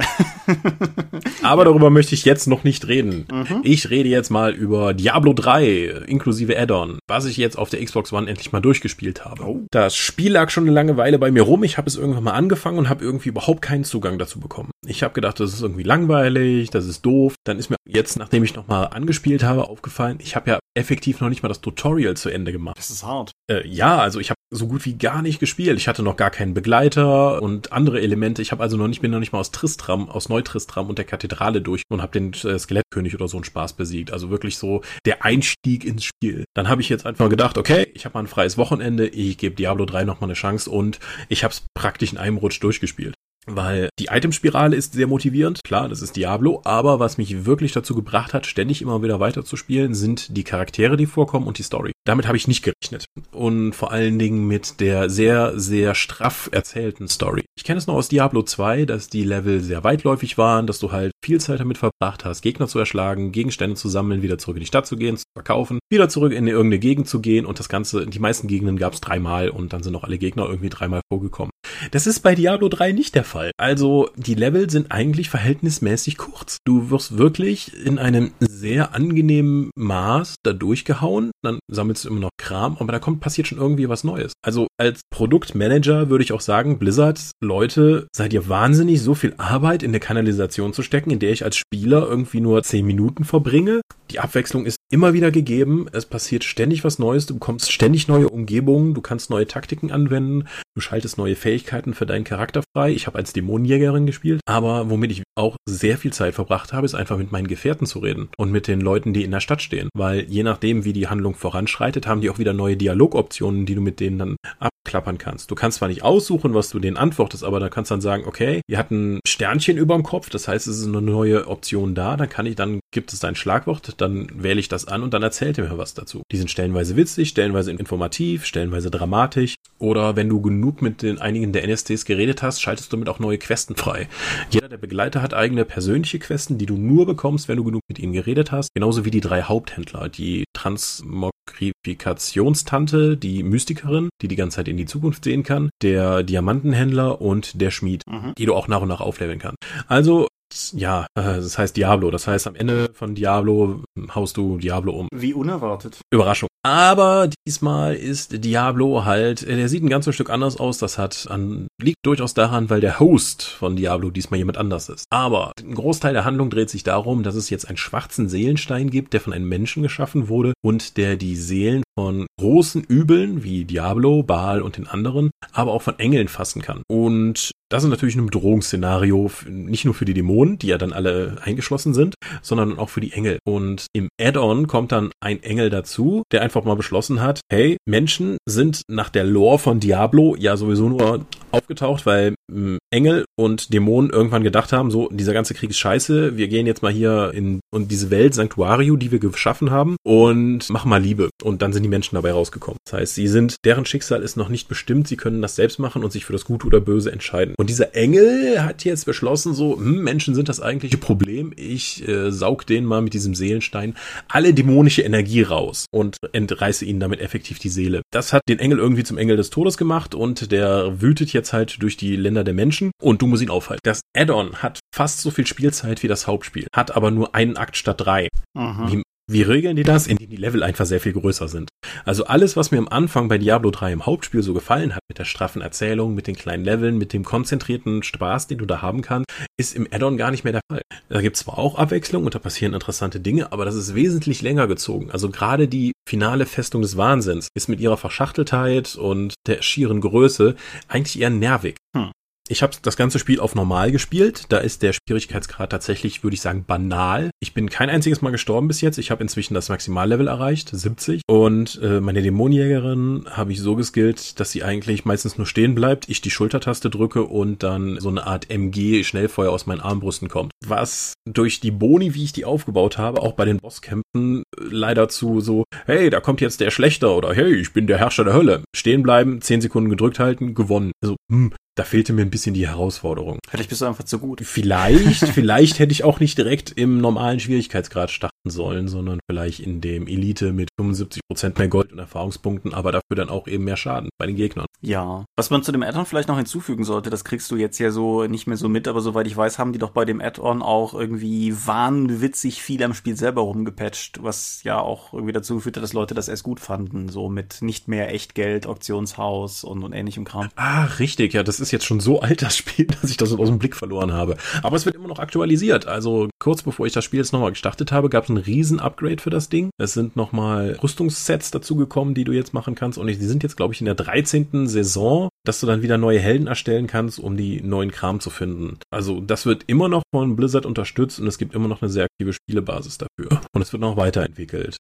[laughs] Aber darüber möchte ich jetzt noch nicht reden. Mhm. Ich rede jetzt mal über Diablo 3 inklusive Add-on, was ich jetzt auf der Xbox One endlich mal durchgespielt habe. Oh. Das Spiel lag schon eine lange Weile bei mir rum. Ich habe es irgendwann mal angefangen und habe irgendwie überhaupt keinen Zugang dazu bekommen. Ich habe gedacht, das ist irgendwie langweilig, das ist doof. Dann ist mir jetzt, nachdem ich nochmal angespielt habe, aufgefallen, ich habe ja effektiv noch nicht mal das Tutorial zu Ende gemacht. Das ist hart. Äh, ja, also ich habe so gut wie gar nicht gespielt. Ich hatte noch gar keinen Begleiter und andere Elemente. Ich habe also noch nicht bin noch nicht mal aus Tristram, aus Neutristram und der Kathedrale durch und habe den äh, Skelettkönig oder so einen Spaß besiegt. Also wirklich so der Einstieg ins Spiel. Dann habe ich jetzt einfach gedacht, okay, ich habe mal ein freies Wochenende, ich gebe Diablo 3 noch mal eine Chance und ich habe es praktisch in einem Rutsch durchgespielt weil die Itemspirale ist sehr motivierend. Klar, das ist Diablo, aber was mich wirklich dazu gebracht hat, ständig immer wieder weiterzuspielen, sind die Charaktere, die vorkommen und die Story. Damit habe ich nicht gerechnet. Und vor allen Dingen mit der sehr, sehr straff erzählten Story. Ich kenne es noch aus Diablo 2, dass die Level sehr weitläufig waren, dass du halt viel Zeit damit verbracht hast, Gegner zu erschlagen, Gegenstände zu sammeln, wieder zurück in die Stadt zu gehen, zu verkaufen, wieder zurück in irgendeine Gegend zu gehen und das Ganze, die meisten Gegenden gab es dreimal und dann sind auch alle Gegner irgendwie dreimal vorgekommen. Das ist bei Diablo 3 nicht der Fall. Also die Level sind eigentlich verhältnismäßig kurz. Du wirst wirklich in einem sehr angenehmen Maß da durchgehauen, dann sammelst du immer noch Kram, aber da kommt passiert schon irgendwie was Neues. Also als Produktmanager würde ich auch sagen, Blizzard, Leute, seid ihr wahnsinnig, so viel Arbeit in der Kanalisation zu stecken, in der ich als Spieler irgendwie nur 10 Minuten verbringe. Die Abwechslung ist immer wieder gegeben. Es passiert ständig was Neues. Du bekommst ständig neue Umgebungen. Du kannst neue Taktiken anwenden. Du schaltest neue Fähigkeiten für deinen Charakter frei. Ich habe als Dämonenjägerin gespielt. Aber womit ich auch sehr viel Zeit verbracht habe, ist einfach mit meinen Gefährten zu reden und mit den Leuten, die in der Stadt stehen. Weil je nachdem, wie die Handlung voranschreitet, haben die auch wieder neue Dialogoptionen, die du mit denen dann klappern kannst. Du kannst zwar nicht aussuchen, was du denen antwortest, aber da kannst dann sagen, okay, wir hatten Sternchen über dem Kopf, das heißt, es ist eine neue Option da, dann kann ich, dann gibt es dein Schlagwort, dann wähle ich das an und dann erzählt er mir was dazu. Die sind stellenweise witzig, stellenweise informativ, stellenweise dramatisch oder wenn du genug mit den einigen der NSTs geredet hast, schaltest du damit auch neue Questen frei. Jeder der Begleiter hat eigene persönliche Questen, die du nur bekommst, wenn du genug mit ihnen geredet hast, genauso wie die drei Haupthändler, die Transmogrifiktionstante, die Mystikerin, die die ganze Zeit in die Zukunft sehen kann, der Diamantenhändler und der Schmied, mhm. die du auch nach und nach aufleveln kannst. Also ja, äh, das heißt Diablo. Das heißt, am Ende von Diablo haust du Diablo um. Wie unerwartet. Überraschung. Aber diesmal ist Diablo halt, äh, der sieht ein ganzes Stück anders aus. Das hat an, liegt durchaus daran, weil der Host von Diablo diesmal jemand anders ist. Aber ein Großteil der Handlung dreht sich darum, dass es jetzt einen schwarzen Seelenstein gibt, der von einem Menschen geschaffen wurde und der die Seelen von großen Übeln wie Diablo, Baal und den anderen, aber auch von Engeln fassen kann. Und das ist natürlich ein Bedrohungsszenario, nicht nur für die Dämonen, die ja dann alle eingeschlossen sind, sondern auch für die Engel. Und im Add-on kommt dann ein Engel dazu, der einfach mal beschlossen hat, hey, Menschen sind nach der Lore von Diablo ja sowieso nur aufgetaucht, weil hm, Engel und Dämonen irgendwann gedacht haben, so, dieser ganze Krieg ist scheiße, wir gehen jetzt mal hier in und diese Welt Sanctuario, die wir geschaffen haben und machen mal Liebe. Und dann sind die Menschen dabei rausgekommen. Das heißt, sie sind, deren Schicksal ist noch nicht bestimmt, sie können das selbst machen und sich für das Gute oder Böse entscheiden. Und dieser Engel hat jetzt beschlossen, so, hm, Menschen sind das eigentliche Problem, ich äh, saug denen mal mit diesem Seelenstein alle dämonische Energie raus und entreiße ihnen damit effektiv die Seele. Das hat den Engel irgendwie zum Engel des Todes gemacht und der wütet jetzt halt durch die Länder der Menschen und du musst ihn aufhalten. Das Add-on hat fast so viel Spielzeit wie das Hauptspiel, hat aber nur einen Akt statt drei. Wie wie regeln die das? Indem die Level einfach sehr viel größer sind. Also alles, was mir am Anfang bei Diablo 3 im Hauptspiel so gefallen hat, mit der straffen Erzählung, mit den kleinen Leveln, mit dem konzentrierten Spaß, den du da haben kannst, ist im Addon gar nicht mehr der Fall. Da gibt es zwar auch Abwechslung und da passieren interessante Dinge, aber das ist wesentlich länger gezogen. Also gerade die finale Festung des Wahnsinns ist mit ihrer Verschachteltheit und der schieren Größe eigentlich eher nervig. Hm. Ich habe das ganze Spiel auf normal gespielt. Da ist der Schwierigkeitsgrad tatsächlich, würde ich sagen, banal. Ich bin kein einziges Mal gestorben bis jetzt. Ich habe inzwischen das Maximallevel erreicht, 70. Und äh, meine Dämonenjägerin habe ich so geskillt, dass sie eigentlich meistens nur stehen bleibt, ich die Schultertaste drücke und dann so eine Art MG-Schnellfeuer aus meinen Armbrüsten kommt. Was durch die Boni, wie ich die aufgebaut habe, auch bei den Bosskämpfen äh, leider zu so, hey, da kommt jetzt der Schlechter oder hey, ich bin der Herrscher der Hölle. Stehen bleiben, 10 Sekunden gedrückt halten, gewonnen. Also, hm, da fehlte mir ein bisschen die Herausforderung. Vielleicht bist du einfach zu gut. Vielleicht, [laughs] vielleicht hätte ich auch nicht direkt im normalen Schwierigkeitsgrad starten sollen, sondern vielleicht in dem Elite mit 75% mehr Gold und Erfahrungspunkten, aber dafür dann auch eben mehr Schaden bei den Gegnern. Ja. Was man zu dem Add-on vielleicht noch hinzufügen sollte, das kriegst du jetzt ja so nicht mehr so mit, aber soweit ich weiß, haben die doch bei dem Add-on auch irgendwie wahnwitzig viel am Spiel selber rumgepatcht, was ja auch irgendwie dazu geführt hat, dass Leute das erst gut fanden, so mit nicht mehr Echtgeld, Auktionshaus und, und ähnlichem Kram. Ah, richtig, ja, das ist ist jetzt schon so alt, das Spiel, [laughs] dass ich das aus dem Blick verloren habe. Aber es wird immer noch aktualisiert. Also kurz bevor ich das Spiel jetzt nochmal gestartet habe, gab es ein riesen Upgrade für das Ding. Es sind nochmal Rüstungssets dazugekommen, die du jetzt machen kannst. Und die sind jetzt, glaube ich, in der 13. Saison, dass du dann wieder neue Helden erstellen kannst, um die neuen Kram zu finden. Also das wird immer noch von Blizzard unterstützt und es gibt immer noch eine sehr aktive Spielebasis dafür. Und es wird noch weiterentwickelt.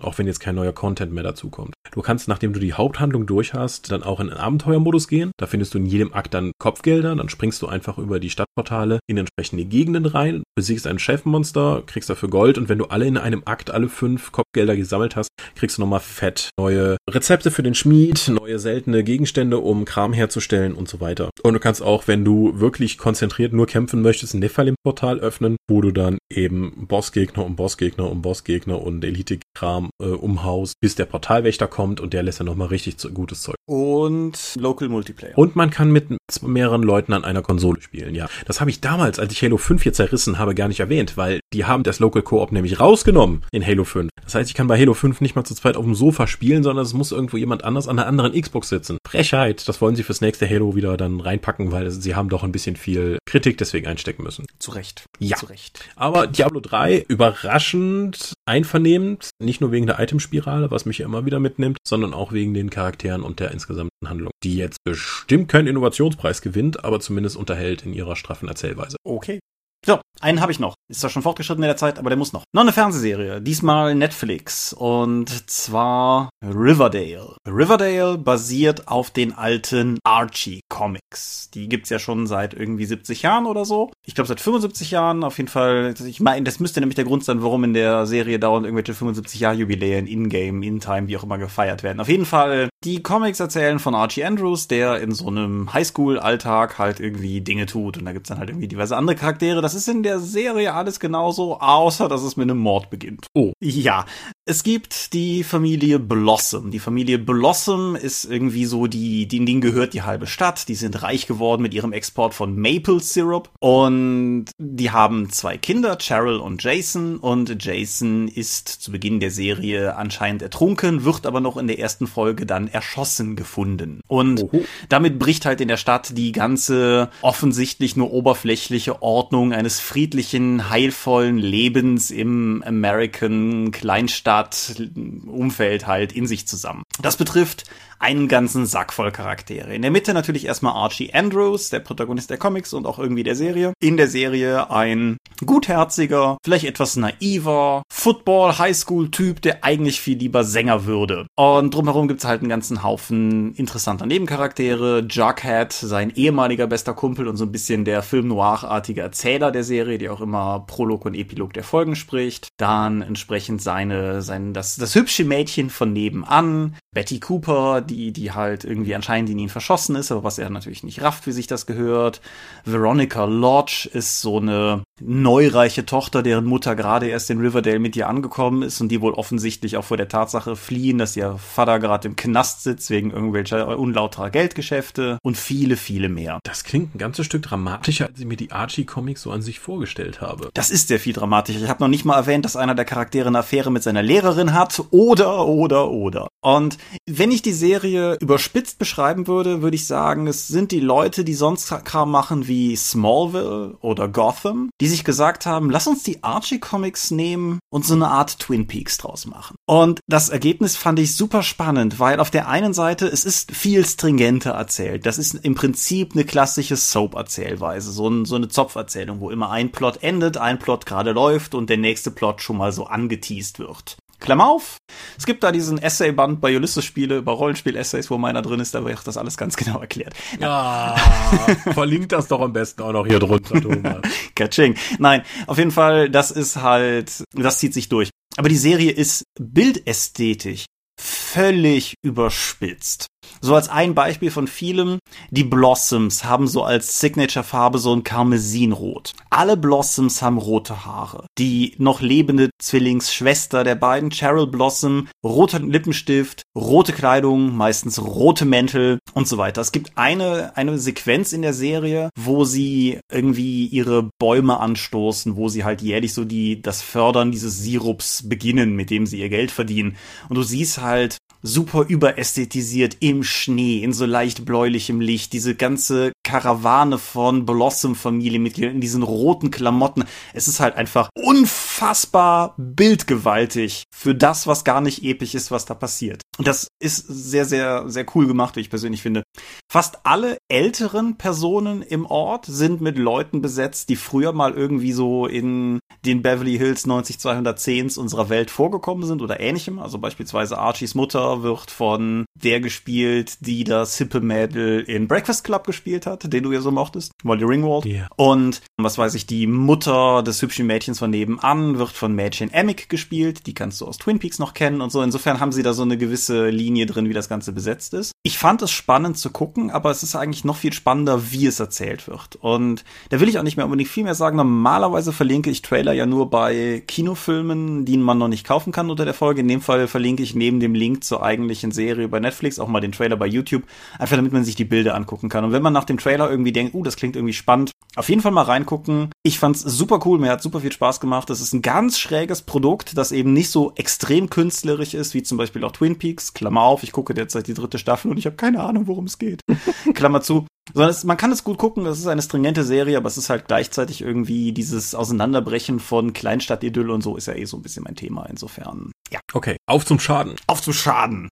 Auch wenn jetzt kein neuer Content mehr dazukommt. Du kannst, nachdem du die Haupthandlung durch hast, dann auch in den Abenteuermodus gehen. Da findest du in jedem Akt dann Kopfgelder. Dann springst du einfach über die Stadtportale in entsprechende Gegenden rein, besiegst ein Chefmonster, kriegst dafür Gold und wenn du alle in einem Akt alle fünf Kopfgelder gesammelt hast, kriegst du nochmal fett neue Rezepte für den Schmied, neue seltene Gegenstände, um Kram herzustellen und so weiter. Und du kannst auch, wenn du wirklich konzentriert nur kämpfen möchtest, ein Nephalim-Portal öffnen, wo du dann eben Bossgegner und Bossgegner und Bossgegner und Elite-Kram äh, umhaust, bis der Portalwächter kommt und der lässt dann nochmal richtig gutes Zeug. Und Local Multiplayer. Und man kann mit mehreren Leuten an einer Konsole spielen, ja. Das habe ich damals, als ich Halo 5 hier zerrissen habe, gar nicht erwähnt, weil die haben das Local Co-op nämlich rausgenommen in Halo 5. Das heißt, ich kann bei Halo 5 nicht mal zu zweit auf dem Sofa spielen, sondern es muss irgendwo jemand anders an einer anderen Xbox sitzen. Frechheit. Das wollen sie fürs nächste Halo wieder dann reinpacken, weil sie haben doch ein bisschen viel Kritik deswegen einstecken müssen. Zu Recht. Ja. Zu Recht. Aber Diablo 3 überraschend einvernehmend, nicht nur wegen der Itemspirale, was mich ja immer wieder mitnimmt, sondern auch wegen den Charakteren und der insgesamten Handlung, die jetzt bestimmt keinen Innovationspreis gewinnt, aber zumindest unterhält in ihrer straffen Erzählweise. Okay. So, einen habe ich noch. Ist zwar schon fortgeschritten in der Zeit, aber der muss noch. Noch eine Fernsehserie. Diesmal Netflix. Und zwar Riverdale. Riverdale basiert auf den alten Archie Comics. Die gibt's ja schon seit irgendwie 70 Jahren oder so. Ich glaube seit 75 Jahren. Auf jeden Fall. Ich meine, das müsste nämlich der Grund sein, warum in der Serie dauernd irgendwelche 75 Jahr Jubiläen in-game, in-time, wie auch immer gefeiert werden. Auf jeden Fall. Die Comics erzählen von Archie Andrews, der in so einem Highschool-Alltag halt irgendwie Dinge tut. Und da gibt's dann halt irgendwie diverse andere Charaktere. Das ist in der Serie alles genauso, außer dass es mit einem Mord beginnt. Oh. Ja. Es gibt die Familie Blossom. Die Familie Blossom ist irgendwie so die, denen, denen gehört die halbe Stadt. Die sind reich geworden mit ihrem Export von Maple Syrup. Und die haben zwei Kinder, Cheryl und Jason. Und Jason ist zu Beginn der Serie anscheinend ertrunken, wird aber noch in der ersten Folge dann erschossen gefunden. Und Oho. damit bricht halt in der Stadt die ganze offensichtlich nur oberflächliche Ordnung eines friedlichen, heilvollen Lebens im American Kleinstadt-Umfeld halt in sich zusammen. Das betrifft einen ganzen Sack voll Charaktere. In der Mitte natürlich erstmal Archie Andrews, der Protagonist der Comics und auch irgendwie der Serie. In der Serie ein gutherziger, vielleicht etwas naiver Football Highschool Typ, der eigentlich viel lieber Sänger würde. Und drumherum gibt's halt einen ganzen Haufen interessanter Nebencharaktere. Jughead, sein ehemaliger bester Kumpel und so ein bisschen der Film Noir-artige Erzähler der Serie, der auch immer Prolog und Epilog der Folgen spricht. Dann entsprechend seine, sein, das, das hübsche Mädchen von nebenan, Betty Cooper, die, die halt irgendwie anscheinend in ihn verschossen ist, aber was er natürlich nicht rafft, wie sich das gehört. Veronica Lodge ist so eine neureiche Tochter, deren Mutter gerade erst in Riverdale mit ihr angekommen ist und die wohl offensichtlich auch vor der Tatsache fliehen, dass ihr Vater gerade im Knast sitzt wegen irgendwelcher unlauterer Geldgeschäfte und viele, viele mehr. Das klingt ein ganzes Stück dramatischer, als ich mir die Archie-Comics so an sich vorgestellt habe. Das ist sehr viel dramatischer. Ich habe noch nicht mal erwähnt, dass einer der Charaktere eine Affäre mit seiner Lehrerin hat oder, oder, oder. Und wenn ich die Serie überspitzt beschreiben würde, würde ich sagen, es sind die Leute, die sonst Kram machen wie Smallville oder Gotham, die sich gesagt haben, lass uns die Archie Comics nehmen und so eine Art Twin Peaks draus machen. Und das Ergebnis fand ich super spannend, weil auf der einen Seite, es ist viel stringenter erzählt. Das ist im Prinzip eine klassische Soap-Erzählweise, so, ein, so eine Zopferzählung, wo immer ein Plot endet, ein Plot gerade läuft und der nächste Plot schon mal so angeteased wird. Klammer auf. Es gibt da diesen Essay-Band bei Ulysses-Spiele über Rollenspiel-Essays, wo meiner drin ist, da wird das alles ganz [laughs] genau erklärt. Ja, [laughs] verlinkt das doch am besten auch noch hier drunter, Thomas. [laughs] Katsching. Nein, auf jeden Fall, das ist halt, das zieht sich durch. Aber die Serie ist bildästhetisch völlig überspitzt. So als ein Beispiel von vielem, die Blossoms haben so als Signature-Farbe so ein Karmesinrot. Alle Blossoms haben rote Haare. Die noch lebende Zwillingsschwester der beiden, Cheryl Blossom, roter Lippenstift, rote Kleidung, meistens rote Mäntel und so weiter. Es gibt eine, eine Sequenz in der Serie, wo sie irgendwie ihre Bäume anstoßen, wo sie halt jährlich so die, das Fördern dieses Sirups beginnen, mit dem sie ihr Geld verdienen. Und du siehst halt, super überästhetisiert im Schnee, in so leicht bläulichem Licht, diese ganze Karawane von Blossom-Familienmitgliedern in diesen roten Klamotten. Es ist halt einfach unfassbar bildgewaltig für das, was gar nicht episch ist, was da passiert. Und das ist sehr, sehr, sehr cool gemacht, wie ich persönlich finde. Fast alle älteren Personen im Ort sind mit Leuten besetzt, die früher mal irgendwie so in den Beverly Hills 90210s unserer Welt vorgekommen sind oder ähnlichem. Also beispielsweise Archies Mutter wird von der gespielt, die das hippe Mädel in Breakfast Club gespielt hat, den du ja so mochtest, Molly Ringwald. Yeah. Und was weiß ich, die Mutter des hübschen Mädchens von nebenan wird von Mädchen Emick gespielt, die kannst du aus Twin Peaks noch kennen und so. Insofern haben sie da so eine gewisse Linie drin, wie das Ganze besetzt ist. Ich fand es spannend zu gucken, aber es ist eigentlich noch viel spannender, wie es erzählt wird. Und da will ich auch nicht mehr unbedingt viel mehr sagen. Normalerweise verlinke ich Trailer ja nur bei Kinofilmen, die man noch nicht kaufen kann unter der Folge. In dem Fall verlinke ich neben dem Link zur eigentlichen Serie bei Netflix auch mal den Trailer bei YouTube, einfach damit man sich die Bilder angucken kann. Und wenn man nach dem Trailer irgendwie denkt, uh, das klingt irgendwie spannend, auf jeden Fall mal reingucken. Ich fand's super cool, mir hat super viel Spaß gemacht. Das ist ein ganz schräges Produkt, das eben nicht so extrem künstlerisch ist, wie zum Beispiel auch Twin Peaks. Klammer auf, ich gucke derzeit die dritte Staffel und ich habe keine Ahnung, worum es geht. [laughs] Klammer zu. Sondern es, man kann es gut gucken, das ist eine stringente Serie, aber es ist halt gleichzeitig irgendwie dieses Auseinanderbrechen von Kleinstadtidyll und so ist ja eh so ein bisschen mein Thema. Insofern, ja. Okay, auf zum Schaden. Auf zum Schaden.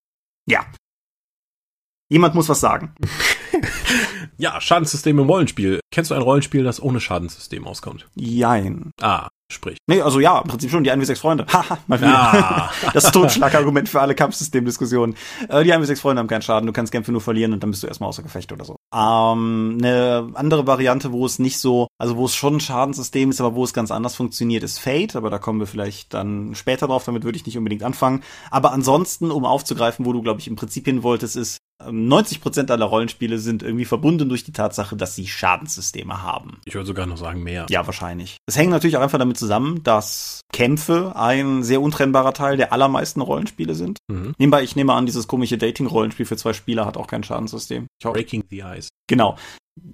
Ja. Jemand muss was sagen. [laughs] Ja, Schadenssystem im Rollenspiel. Kennst du ein Rollenspiel, das ohne Schadenssystem auskommt? Jein. Ah, sprich. Nee, also ja, im Prinzip schon die 1 w 6 Freunde. [laughs] Haha, mal wieder. Ah. Das Totschlagargument für alle Kampfsystemdiskussionen. Äh, die 1 w 6 Freunde haben keinen Schaden, du kannst Kämpfe nur verlieren und dann bist du erstmal außer Gefecht oder so. Ähm, eine andere Variante, wo es nicht so, also wo es schon ein Schadenssystem ist, aber wo es ganz anders funktioniert, ist Fate, aber da kommen wir vielleicht dann später drauf, damit würde ich nicht unbedingt anfangen. Aber ansonsten, um aufzugreifen, wo du, glaube ich, im Prinzip hin wolltest, ist, 90 Prozent aller Rollenspiele sind irgendwie verbunden durch die Tatsache, dass sie Schadenssysteme haben. Ich würde sogar noch sagen mehr. Ja, wahrscheinlich. Es hängt natürlich auch einfach damit zusammen, dass Kämpfe ein sehr untrennbarer Teil der allermeisten Rollenspiele sind. Mhm. Nebenbei, ich nehme an, dieses komische Dating-Rollenspiel für zwei Spieler hat auch kein Schadenssystem. Breaking the Ice. genau.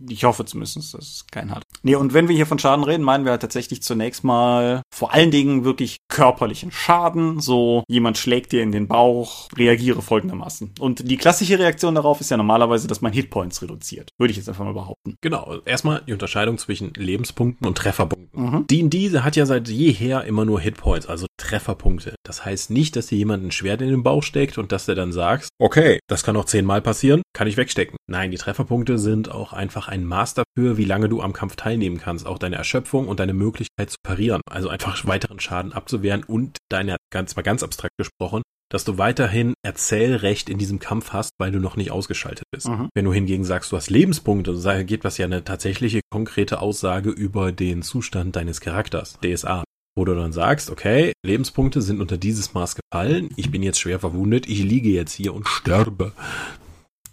Ich hoffe zumindest, dass es keinen hat. Nee, und wenn wir hier von Schaden reden, meinen wir halt tatsächlich zunächst mal vor allen Dingen wirklich körperlichen Schaden. So, jemand schlägt dir in den Bauch, reagiere folgendermaßen. Und die klassische Reaktion darauf ist ja normalerweise, dass man Hitpoints reduziert. Würde ich jetzt einfach mal behaupten. Genau. Erstmal die Unterscheidung zwischen Lebenspunkten und Trefferpunkten. Mhm. D&D hat ja seit jeher immer nur Hitpoints, also Trefferpunkte. Das heißt nicht, dass dir jemand ein Schwert in den Bauch steckt und dass du dann sagst, okay, das kann noch zehnmal passieren, kann ich wegstecken. Nein, die Trefferpunkte sind auch einfach ein Maß dafür, wie lange du am Kampf teilnehmen kannst. Auch deine Erschöpfung und deine Möglichkeit zu parieren. Also einfach [laughs] weiteren Schaden abzuwehren und deine, ganz mal ganz abstrakt gesprochen, dass du weiterhin Erzählrecht in diesem Kampf hast, weil du noch nicht ausgeschaltet bist. Mhm. Wenn du hingegen sagst, du hast Lebenspunkte, so geht was ja eine tatsächliche konkrete Aussage über den Zustand deines Charakters, DSA. Wo du dann sagst, okay, Lebenspunkte sind unter dieses Maß gefallen, ich bin jetzt schwer verwundet, ich liege jetzt hier und sterbe.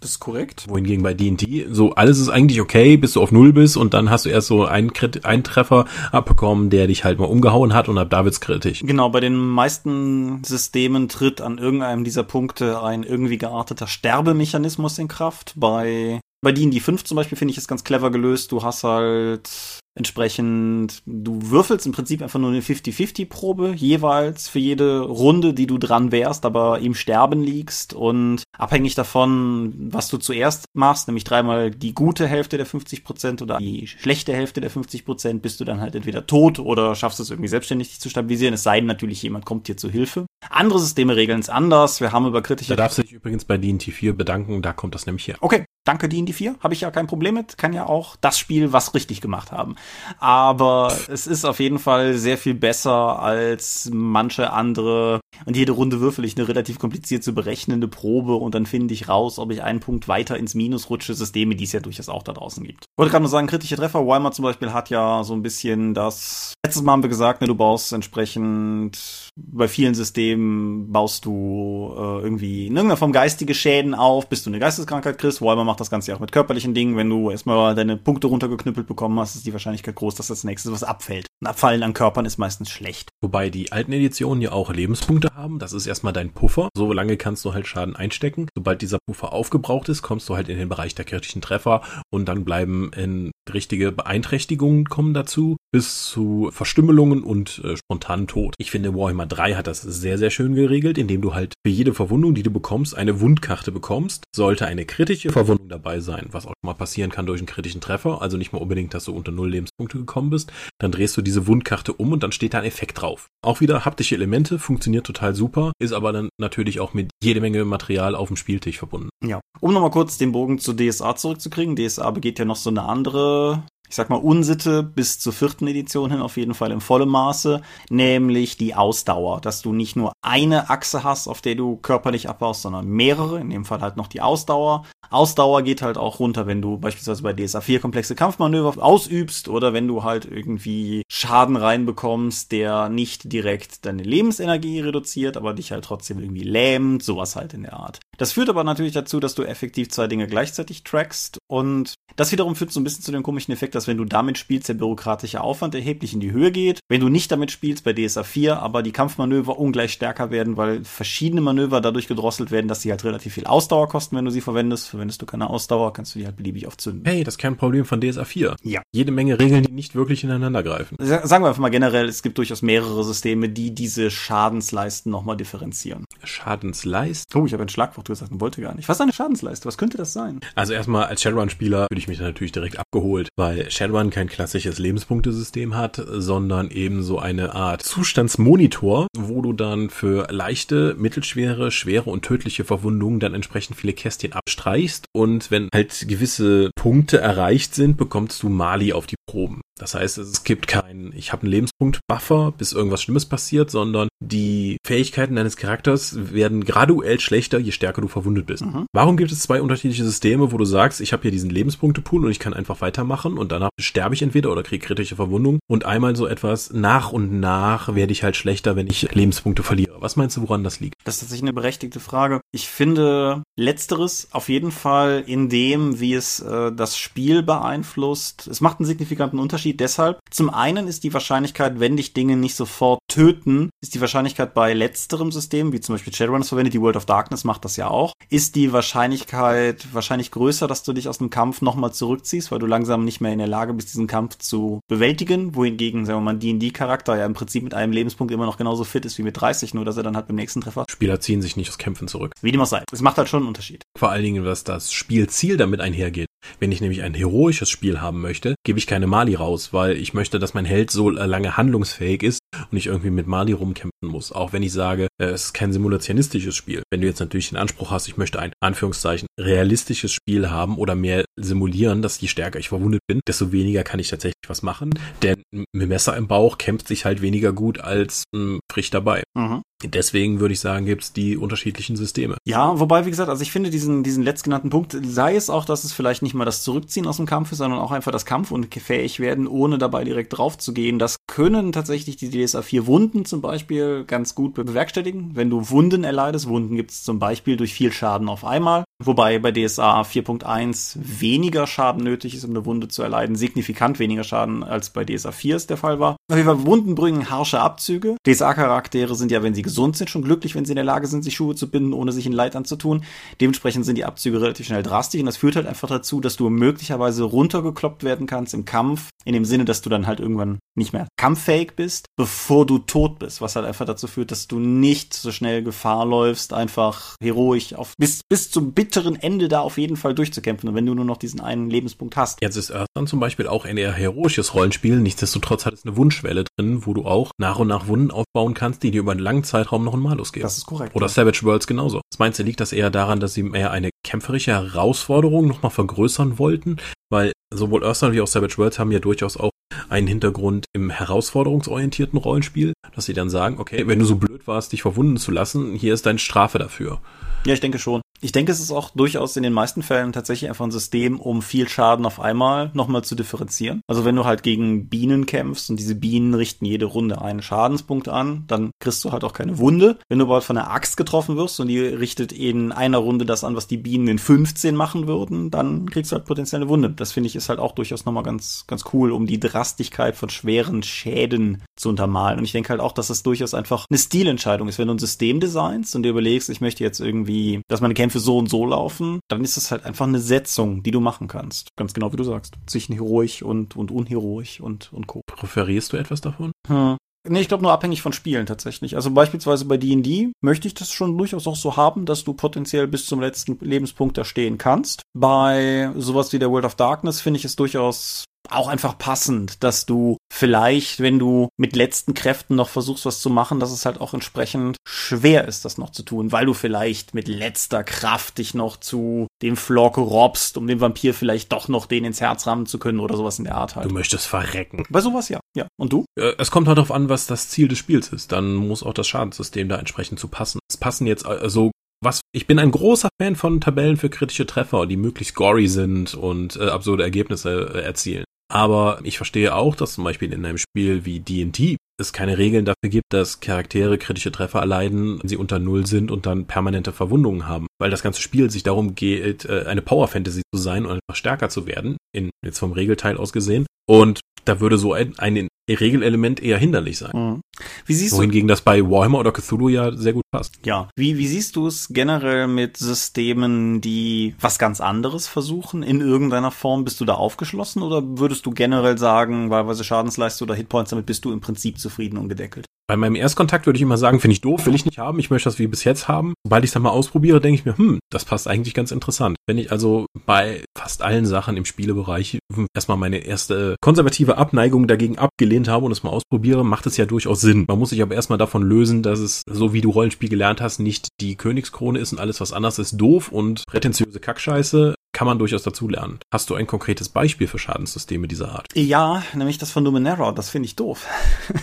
Das ist korrekt. Wohingegen bei D&D so alles ist eigentlich okay, bis du auf Null bist und dann hast du erst so einen, Krit einen Treffer abbekommen, der dich halt mal umgehauen hat und ab da wird's kritisch. Genau, bei den meisten Systemen tritt an irgendeinem dieser Punkte ein irgendwie gearteter Sterbemechanismus in Kraft. Bei bei D&D 5 zum Beispiel finde ich es ganz clever gelöst. Du hast halt entsprechend, du würfelst im Prinzip einfach nur eine 50-50-Probe jeweils für jede Runde, die du dran wärst, aber im Sterben liegst und abhängig davon, was du zuerst machst, nämlich dreimal die gute Hälfte der 50% oder die schlechte Hälfte der 50%, bist du dann halt entweder tot oder schaffst es irgendwie selbstständig dich zu stabilisieren, es sei denn natürlich, jemand kommt dir zu Hilfe. Andere Systeme regeln es anders, wir haben über kritische... Da darfst du dich übrigens bei D&T 4 bedanken, da kommt das nämlich her. Okay, danke D&D 4, habe ich ja kein Problem mit, kann ja auch das Spiel was richtig gemacht haben. Aber es ist auf jeden Fall sehr viel besser als manche andere. Und jede Runde würfel ich eine relativ kompliziert zu berechnende Probe und dann finde ich raus, ob ich einen Punkt weiter ins Minus rutsche. Systeme, die es ja durchaus auch da draußen gibt. Ich wollte gerade nur sagen, kritische Treffer. Weimar zum Beispiel hat ja so ein bisschen das. Letztes Mal haben wir gesagt, ne, du baust entsprechend bei vielen Systemen baust du äh, irgendwie in irgendeiner Form geistige Schäden auf, bis du eine Geisteskrankheit kriegst. Weimar macht das Ganze auch mit körperlichen Dingen. Wenn du erstmal deine Punkte runtergeknüppelt bekommen hast, ist die Wahrscheinlichkeit groß, dass das nächste was abfällt. Ein Abfallen an Körpern ist meistens schlecht. Wobei die alten Editionen ja auch Lebenspunkte haben. Das ist erstmal dein Puffer. So lange kannst du halt Schaden einstecken. Sobald dieser Puffer aufgebraucht ist, kommst du halt in den Bereich der kritischen Treffer und dann bleiben in richtige Beeinträchtigungen kommen dazu, bis zu Verstümmelungen und äh, spontanen Tod. Ich finde, Warhammer 3 hat das sehr, sehr schön geregelt, indem du halt für jede Verwundung, die du bekommst, eine Wundkarte bekommst. Sollte eine kritische Verwundung dabei sein, was auch mal passieren kann durch einen kritischen Treffer, also nicht mal unbedingt, dass du unter null Lebenspunkte gekommen bist, dann drehst du diese Wundkarte um und dann steht da ein Effekt drauf. Auch wieder haptische Elemente, funktioniert total super, ist aber dann natürlich auch mit jede Menge Material auf dem Spieltisch verbunden. Ja. Um nochmal kurz den Bogen zu DSA zurückzukriegen. DSA begeht ja noch so eine andere ich sag mal, Unsitte bis zur vierten Edition hin auf jeden Fall im vollen Maße, nämlich die Ausdauer, dass du nicht nur eine Achse hast, auf der du körperlich abbaust, sondern mehrere, in dem Fall halt noch die Ausdauer. Ausdauer geht halt auch runter, wenn du beispielsweise bei DSA 4 komplexe Kampfmanöver ausübst oder wenn du halt irgendwie Schaden reinbekommst, der nicht direkt deine Lebensenergie reduziert, aber dich halt trotzdem irgendwie lähmt, sowas halt in der Art. Das führt aber natürlich dazu, dass du effektiv zwei Dinge gleichzeitig trackst und das wiederum führt so ein bisschen zu dem komischen Effekt, dass wenn du damit spielst, der bürokratische Aufwand erheblich in die Höhe geht. Wenn du nicht damit spielst, bei DSA 4, aber die Kampfmanöver ungleich stärker werden, weil verschiedene Manöver dadurch gedrosselt werden, dass sie halt relativ viel Ausdauer kosten, wenn du sie verwendest. Verwendest du keine Ausdauer, kannst du die halt beliebig aufzünden. Hey, das ist kein Problem von DSA 4. Ja. Jede Menge Regeln, die nicht wirklich ineinander greifen. Sagen wir einfach mal generell, es gibt durchaus mehrere Systeme, die diese Schadensleisten nochmal differenzieren. Schadensleiste. Oh, ich habe ein Schlagwort gesagt und wollte gar nicht. Was ist eine Schadensleiste? Was könnte das sein? Also erstmal als Shadowrun-Spieler würde ich mich natürlich direkt abgeholt, weil Shadowrun kein klassisches Lebenspunktesystem hat, sondern eben so eine Art Zustandsmonitor, wo du dann für leichte, mittelschwere, schwere und tödliche Verwundungen dann entsprechend viele Kästchen abstreichst und wenn halt gewisse Punkte erreicht sind, bekommst du Mali auf die Proben. Das heißt, es gibt keinen, ich habe einen Lebenspunkt-Buffer, bis irgendwas Schlimmes passiert, sondern die Fähigkeiten deines Charakters werden graduell schlechter, je stärker du verwundet bist. Mhm. Warum gibt es zwei unterschiedliche Systeme, wo du sagst, ich habe hier diesen Lebenspunkte-Pool und ich kann einfach weitermachen und danach sterbe ich entweder oder kriege kritische Verwundung und einmal so etwas nach und nach werde ich halt schlechter, wenn ich Lebenspunkte verliere. Was meinst du, woran das liegt? Das ist tatsächlich eine berechtigte Frage. Ich finde letzteres auf jeden Fall in dem, wie es äh, das Spiel beeinflusst. Es macht einen signifikanten Unterschied Unterschied deshalb. Zum einen ist die Wahrscheinlichkeit, wenn dich Dinge nicht sofort töten, ist die Wahrscheinlichkeit bei letzterem System, wie zum Beispiel Shadowrunners verwendet, die World of Darkness macht das ja auch, ist die Wahrscheinlichkeit wahrscheinlich größer, dass du dich aus dem Kampf nochmal zurückziehst, weil du langsam nicht mehr in der Lage bist, diesen Kampf zu bewältigen, wohingegen, sagen wir mal, ein D&D-Charakter ja im Prinzip mit einem Lebenspunkt immer noch genauso fit ist wie mit 30, nur dass er dann halt beim nächsten Treffer. Spieler ziehen sich nicht aus Kämpfen zurück. Wie dem auch sei. Es macht halt schon einen Unterschied. Vor allen Dingen, was das Spielziel damit einhergeht. Wenn ich nämlich ein heroisches Spiel haben möchte, gebe ich keine Mali raus, weil ich möchte, dass mein Held so lange handlungsfähig ist und ich irgendwie mit Mali rumkämpfen muss. Auch wenn ich sage, äh, es ist kein simulationistisches Spiel. Wenn du jetzt natürlich den Anspruch hast, ich möchte ein Anführungszeichen realistisches Spiel haben oder mehr simulieren, dass je stärker ich verwundet bin, desto weniger kann ich tatsächlich was machen. Denn mit Messer im Bauch kämpft sich halt weniger gut als mh, frisch dabei. Mhm. Deswegen würde ich sagen, gibt es die unterschiedlichen Systeme. Ja, wobei, wie gesagt, also ich finde diesen, diesen letztgenannten Punkt, sei es auch, dass es vielleicht nicht mal das Zurückziehen aus dem Kampf ist, sondern auch einfach das Kampf und fähig werden, ohne dabei direkt drauf zu gehen. Das können tatsächlich die DSA 4 Wunden zum Beispiel ganz gut bewerkstelligen. Wenn du Wunden erleidest, Wunden gibt es zum Beispiel durch viel Schaden auf einmal, wobei bei DSA 4.1 weniger Schaden nötig ist, um eine Wunde zu erleiden, signifikant weniger Schaden als bei DSA 4 es der Fall war. Auf jeden Fall, Wunden bringen harsche Abzüge. DSA-Charaktere sind ja, wenn sie gesund sind, schon glücklich, wenn sie in der Lage sind, sich Schuhe zu binden, ohne sich in Leid anzutun. Dementsprechend sind die Abzüge relativ schnell drastisch und das führt halt einfach dazu, dass du möglicherweise runtergekloppt werden kannst im Kampf, in dem Sinne, dass du dann halt irgendwann nicht mehr kampffähig bist, bevor du tot bist, was halt einfach dazu führt, dass du nicht so schnell Gefahr läufst, einfach heroisch auf bis, bis zum bitteren Ende da auf jeden Fall durchzukämpfen und wenn du nur noch diesen einen Lebenspunkt hast. Jetzt ist Earth dann zum Beispiel auch ein eher heroisches Rollenspiel, nichtsdestotrotz hat es eine Wunschwelle drin, wo du auch nach und nach Wunden aufbauen kannst, die dir über einen langen Zeitraum noch einen Malus geben. Das ist korrekt. Oder ja. Savage Worlds genauso. Was meinst du, liegt das eher daran, dass sie mehr eine kämpferische Herausforderung nochmal vergrößern wollten? Weil sowohl Earthbound wie auch Savage Worlds haben ja durchaus auch einen Hintergrund im herausforderungsorientierten Rollenspiel, dass sie dann sagen, okay, wenn du so blöd warst, dich verwunden zu lassen, hier ist deine Strafe dafür. Ja, ich denke schon. Ich denke, es ist auch durchaus in den meisten Fällen tatsächlich einfach ein System, um viel Schaden auf einmal nochmal zu differenzieren. Also wenn du halt gegen Bienen kämpfst und diese Bienen richten jede Runde einen Schadenspunkt an, dann kriegst du halt auch keine Wunde. Wenn du aber von einer Axt getroffen wirst und die richtet in einer Runde das an, was die Bienen in 15 machen würden, dann kriegst du halt potenziell eine Wunde. Das finde ich ist halt auch durchaus nochmal ganz, ganz cool, um die Drastigkeit von schweren Schäden zu untermalen. Und ich denke halt auch, dass es durchaus einfach eine Stilentscheidung ist. Wenn du ein System designst und dir überlegst, ich möchte jetzt irgendwie, dass meine Kämpfe so und so laufen, dann ist es halt einfach eine Setzung, die du machen kannst. Ganz genau wie du sagst. Zwischen heroisch und, und unheroisch und, und Co. Präferierst du etwas davon? Hm. Nee, ich glaube nur abhängig von Spielen tatsächlich. Also beispielsweise bei D&D möchte ich das schon durchaus auch so haben, dass du potenziell bis zum letzten Lebenspunkt da stehen kannst. Bei sowas wie der World of Darkness finde ich es durchaus auch einfach passend, dass du vielleicht, wenn du mit letzten Kräften noch versuchst, was zu machen, dass es halt auch entsprechend schwer ist, das noch zu tun, weil du vielleicht mit letzter Kraft dich noch zu dem Flock robst, um dem Vampir vielleicht doch noch den ins Herz rammen zu können oder sowas in der Art halt. Du möchtest verrecken. Bei sowas ja. Ja. Und du? Äh, es kommt halt darauf an, was das Ziel des Spiels ist. Dann muss auch das Schadenssystem da entsprechend zu passen. Es passen jetzt also was ich bin ein großer Fan von Tabellen für kritische Treffer, die möglichst gory sind und äh, absurde Ergebnisse äh, erzielen. Aber ich verstehe auch, dass zum Beispiel in einem Spiel wie D&D es keine Regeln dafür gibt, dass Charaktere kritische Treffer erleiden, wenn sie unter Null sind und dann permanente Verwundungen haben. Weil das ganze Spiel sich darum geht, äh, eine Power Fantasy zu sein und einfach stärker zu werden, in, jetzt vom Regelteil aus gesehen. Und da würde so ein, ein Regelelement eher hinderlich sein. Mhm. Wie siehst Wohingegen du, das bei Warhammer oder Cthulhu ja sehr gut passt. Ja. Wie, wie siehst du es generell mit Systemen, die was ganz anderes versuchen in irgendeiner Form? Bist du da aufgeschlossen oder würdest du generell sagen, wahlweise Schadensleiste oder Hitpoints, damit bist du im Prinzip zufrieden und gedeckelt? Bei meinem Erstkontakt würde ich immer sagen, finde ich doof, will ich nicht haben, ich möchte das wie bis jetzt haben. Sobald ich es dann mal ausprobiere, denke ich mir, hm, das passt eigentlich ganz interessant. Wenn ich also bei fast allen Sachen im Spielebereich erstmal meine erste konservative Abneigung dagegen abgelehnt habe und es mal ausprobiere, macht es ja durchaus Sinn. Man muss sich aber erstmal davon lösen, dass es, so wie du Rollenspiel gelernt hast, nicht die Königskrone ist und alles was anders ist doof und prätentiöse Kackscheiße, kann man durchaus dazulernen. Hast du ein konkretes Beispiel für Schadenssysteme dieser Art? Ja, nämlich das von Numenera. Das finde ich doof.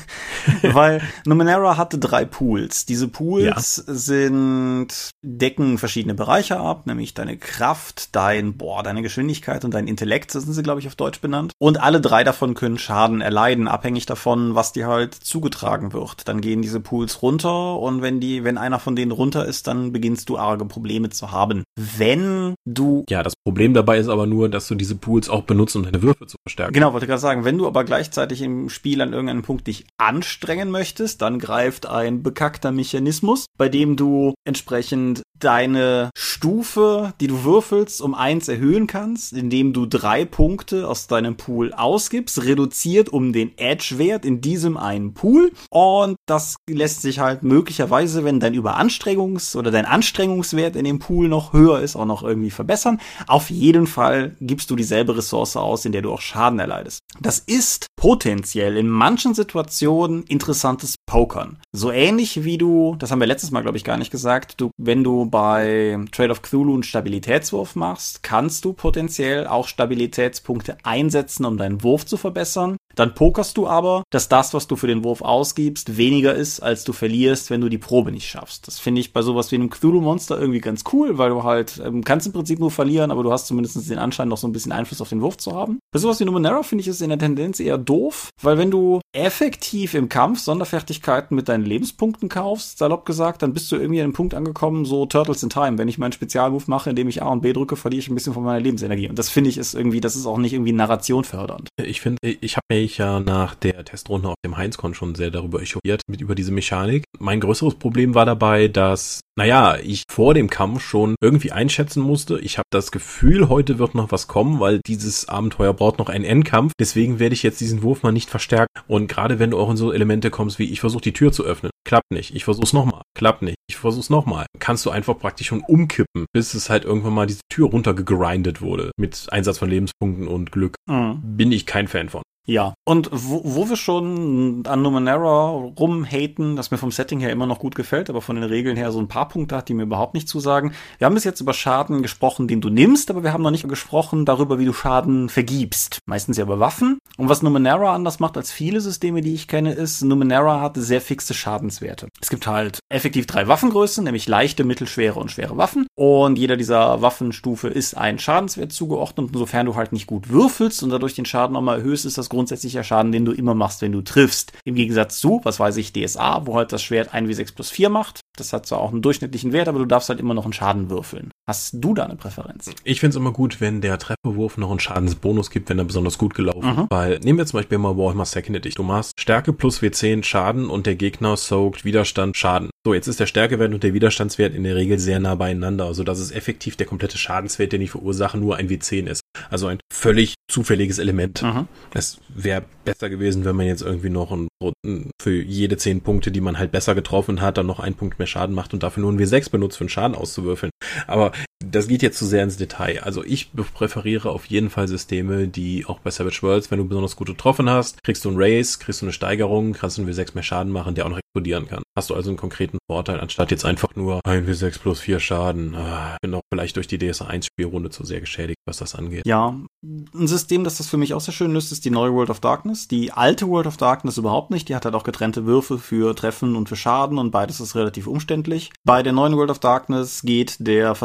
[laughs] Weil Numenera hatte drei Pools. Diese Pools ja. sind, decken verschiedene Bereiche ab, nämlich deine Kraft, dein, boah, deine Geschwindigkeit und dein Intellekt, so sind sie, glaube ich, auf Deutsch benannt. Und alle drei davon können Schaden erleiden, abhängig davon, was dir halt zugetragen wird. Dann gehen diese Pools runter und wenn die, wenn einer von denen runter ist, dann beginnst du arge Probleme zu haben. Wenn du. Ja, das Problem dabei ist aber nur, dass du diese Pools auch benutzt, um deine Würfe zu verstärken. Genau, wollte gerade sagen, wenn du aber gleichzeitig im Spiel an irgendeinem Punkt dich anstrengen möchtest, dann greift ein bekackter Mechanismus, bei dem du entsprechend deine Stufe, die du würfelst, um eins erhöhen kannst, indem du drei Punkte aus deinem Pool ausgibst, reduziert um den Edge-Wert in diesem einen Pool. Und das lässt sich halt möglicherweise, wenn dein Überanstrengungs- oder dein Anstrengungswert in dem Pool noch höher ist, auch noch irgendwie verbessern. Auf jeden Fall gibst du dieselbe Ressource aus, in der du auch Schaden erleidest. Das ist potenziell in manchen Situationen interessantes Pokern. So ähnlich wie du, das haben wir letztes Mal, glaube ich, gar nicht gesagt, du, wenn du bei Trade of Cthulhu einen Stabilitätswurf machst, kannst du potenziell auch Stabilitätspunkte einsetzen, um deinen Wurf zu verbessern. Dann pokerst du aber, dass das, was du für den Wurf ausgibst, weniger ist, als du verlierst, wenn du die Probe nicht schaffst. Das finde ich bei sowas wie einem Cthulhu-Monster irgendwie ganz cool, weil du halt ähm, kannst im Prinzip nur verlieren, aber du hast zumindest den Anschein, noch so ein bisschen Einfluss auf den Wurf zu haben. Bei sowas wie Numenera finde ich es in der Tendenz eher doof, weil wenn du effektiv im Kampf Sonderfertigkeiten mit deinen Lebenspunkten kaufst, salopp gesagt, dann bist du irgendwie an einem Punkt angekommen, so Turtles in Time. Wenn ich meinen Spezialmove mache, indem ich A und B drücke, verliere ich ein bisschen von meiner Lebensenergie. Und das finde ich ist irgendwie, das ist auch nicht irgendwie Narration fördernd. Ich finde, ich habe mich ja nach der Testrunde auf dem Heinzcon schon sehr darüber echauffiert, mit über diese Mechanik. Mein größeres Problem war dabei, dass naja, ich vor dem Kampf schon irgendwie einschätzen musste. Ich habe das Gefühl, heute wird noch was kommen, weil dieses Abenteuer braucht noch einen Endkampf. Deswegen werde ich jetzt diesen Wurf mal nicht verstärken. Und gerade wenn du auch in so Elemente kommst, wie ich versuche die Tür zu öffnen, klappt nicht. Ich versuch's nochmal, klappt nicht. Ich versuch's nochmal. Kannst du einfach praktisch schon umkippen, bis es halt irgendwann mal diese Tür runtergegrindet wurde. Mit Einsatz von Lebenspunkten und Glück. Mhm. Bin ich kein Fan von. Ja, und wo, wo wir schon an Numenera rumhaten, das mir vom Setting her immer noch gut gefällt, aber von den Regeln her so ein paar Punkte hat, die mir überhaupt nicht zusagen. Wir haben bis jetzt über Schaden gesprochen, den du nimmst, aber wir haben noch nicht gesprochen darüber, wie du Schaden vergibst. Meistens ja über Waffen. Und was Numenera anders macht als viele Systeme, die ich kenne, ist, Numenera hat sehr fixe Schadenswerte. Es gibt halt effektiv drei Waffengrößen, nämlich leichte, mittelschwere und schwere Waffen. Und jeder dieser Waffenstufe ist ein Schadenswert zugeordnet. Und sofern du halt nicht gut würfelst und dadurch den Schaden nochmal erhöhst, ist das grundsätzlicher Schaden, den du immer machst, wenn du triffst. Im Gegensatz zu, was weiß ich, DSA, wo halt das Schwert 1w6 plus 4 macht. Das hat zwar auch einen durchschnittlichen Wert, aber du darfst halt immer noch einen Schaden würfeln. Hast du da eine Präferenz? Ich finde es immer gut, wenn der Trefferwurf noch einen Schadensbonus gibt, wenn er besonders gut gelaufen ist. Mhm. Weil, nehmen wir zum Beispiel mal Warhammer Second Edition. Du machst Stärke plus W10 Schaden und der Gegner soakt Widerstand Schaden. So, jetzt ist der Stärkewert und der Widerstandswert in der Regel sehr nah beieinander, also dass es effektiv der komplette Schadenswert, den ich verursache, nur ein W10 ist. Also ein völlig zufälliges Element. Mhm. Es wäre besser gewesen, wenn man jetzt irgendwie noch ein, für jede zehn Punkte, die man halt besser getroffen hat, dann noch einen Punkt mehr Schaden macht und dafür nur ein W6 benutzt, für einen Schaden auszuwürfeln. Aber das geht jetzt zu sehr ins Detail. Also ich präferiere auf jeden Fall Systeme, die auch bei Savage Worlds, wenn du besonders gut getroffen hast, kriegst du einen Race, kriegst du eine Steigerung, kannst du einen W6 mehr Schaden machen, der auch noch explodieren kann. Hast du also einen konkreten Vorteil, anstatt jetzt einfach nur ein W6 plus 4 Schaden. Ah, bin auch vielleicht durch die DSA 1 Spielrunde zu sehr geschädigt, was das angeht. Ja, ein System, das das für mich auch sehr schön löst, ist die neue World of Darkness. Die alte World of Darkness überhaupt nicht. Die hat halt auch getrennte Würfe für Treffen und für Schaden und beides ist relativ umständlich. Bei der neuen World of Darkness geht der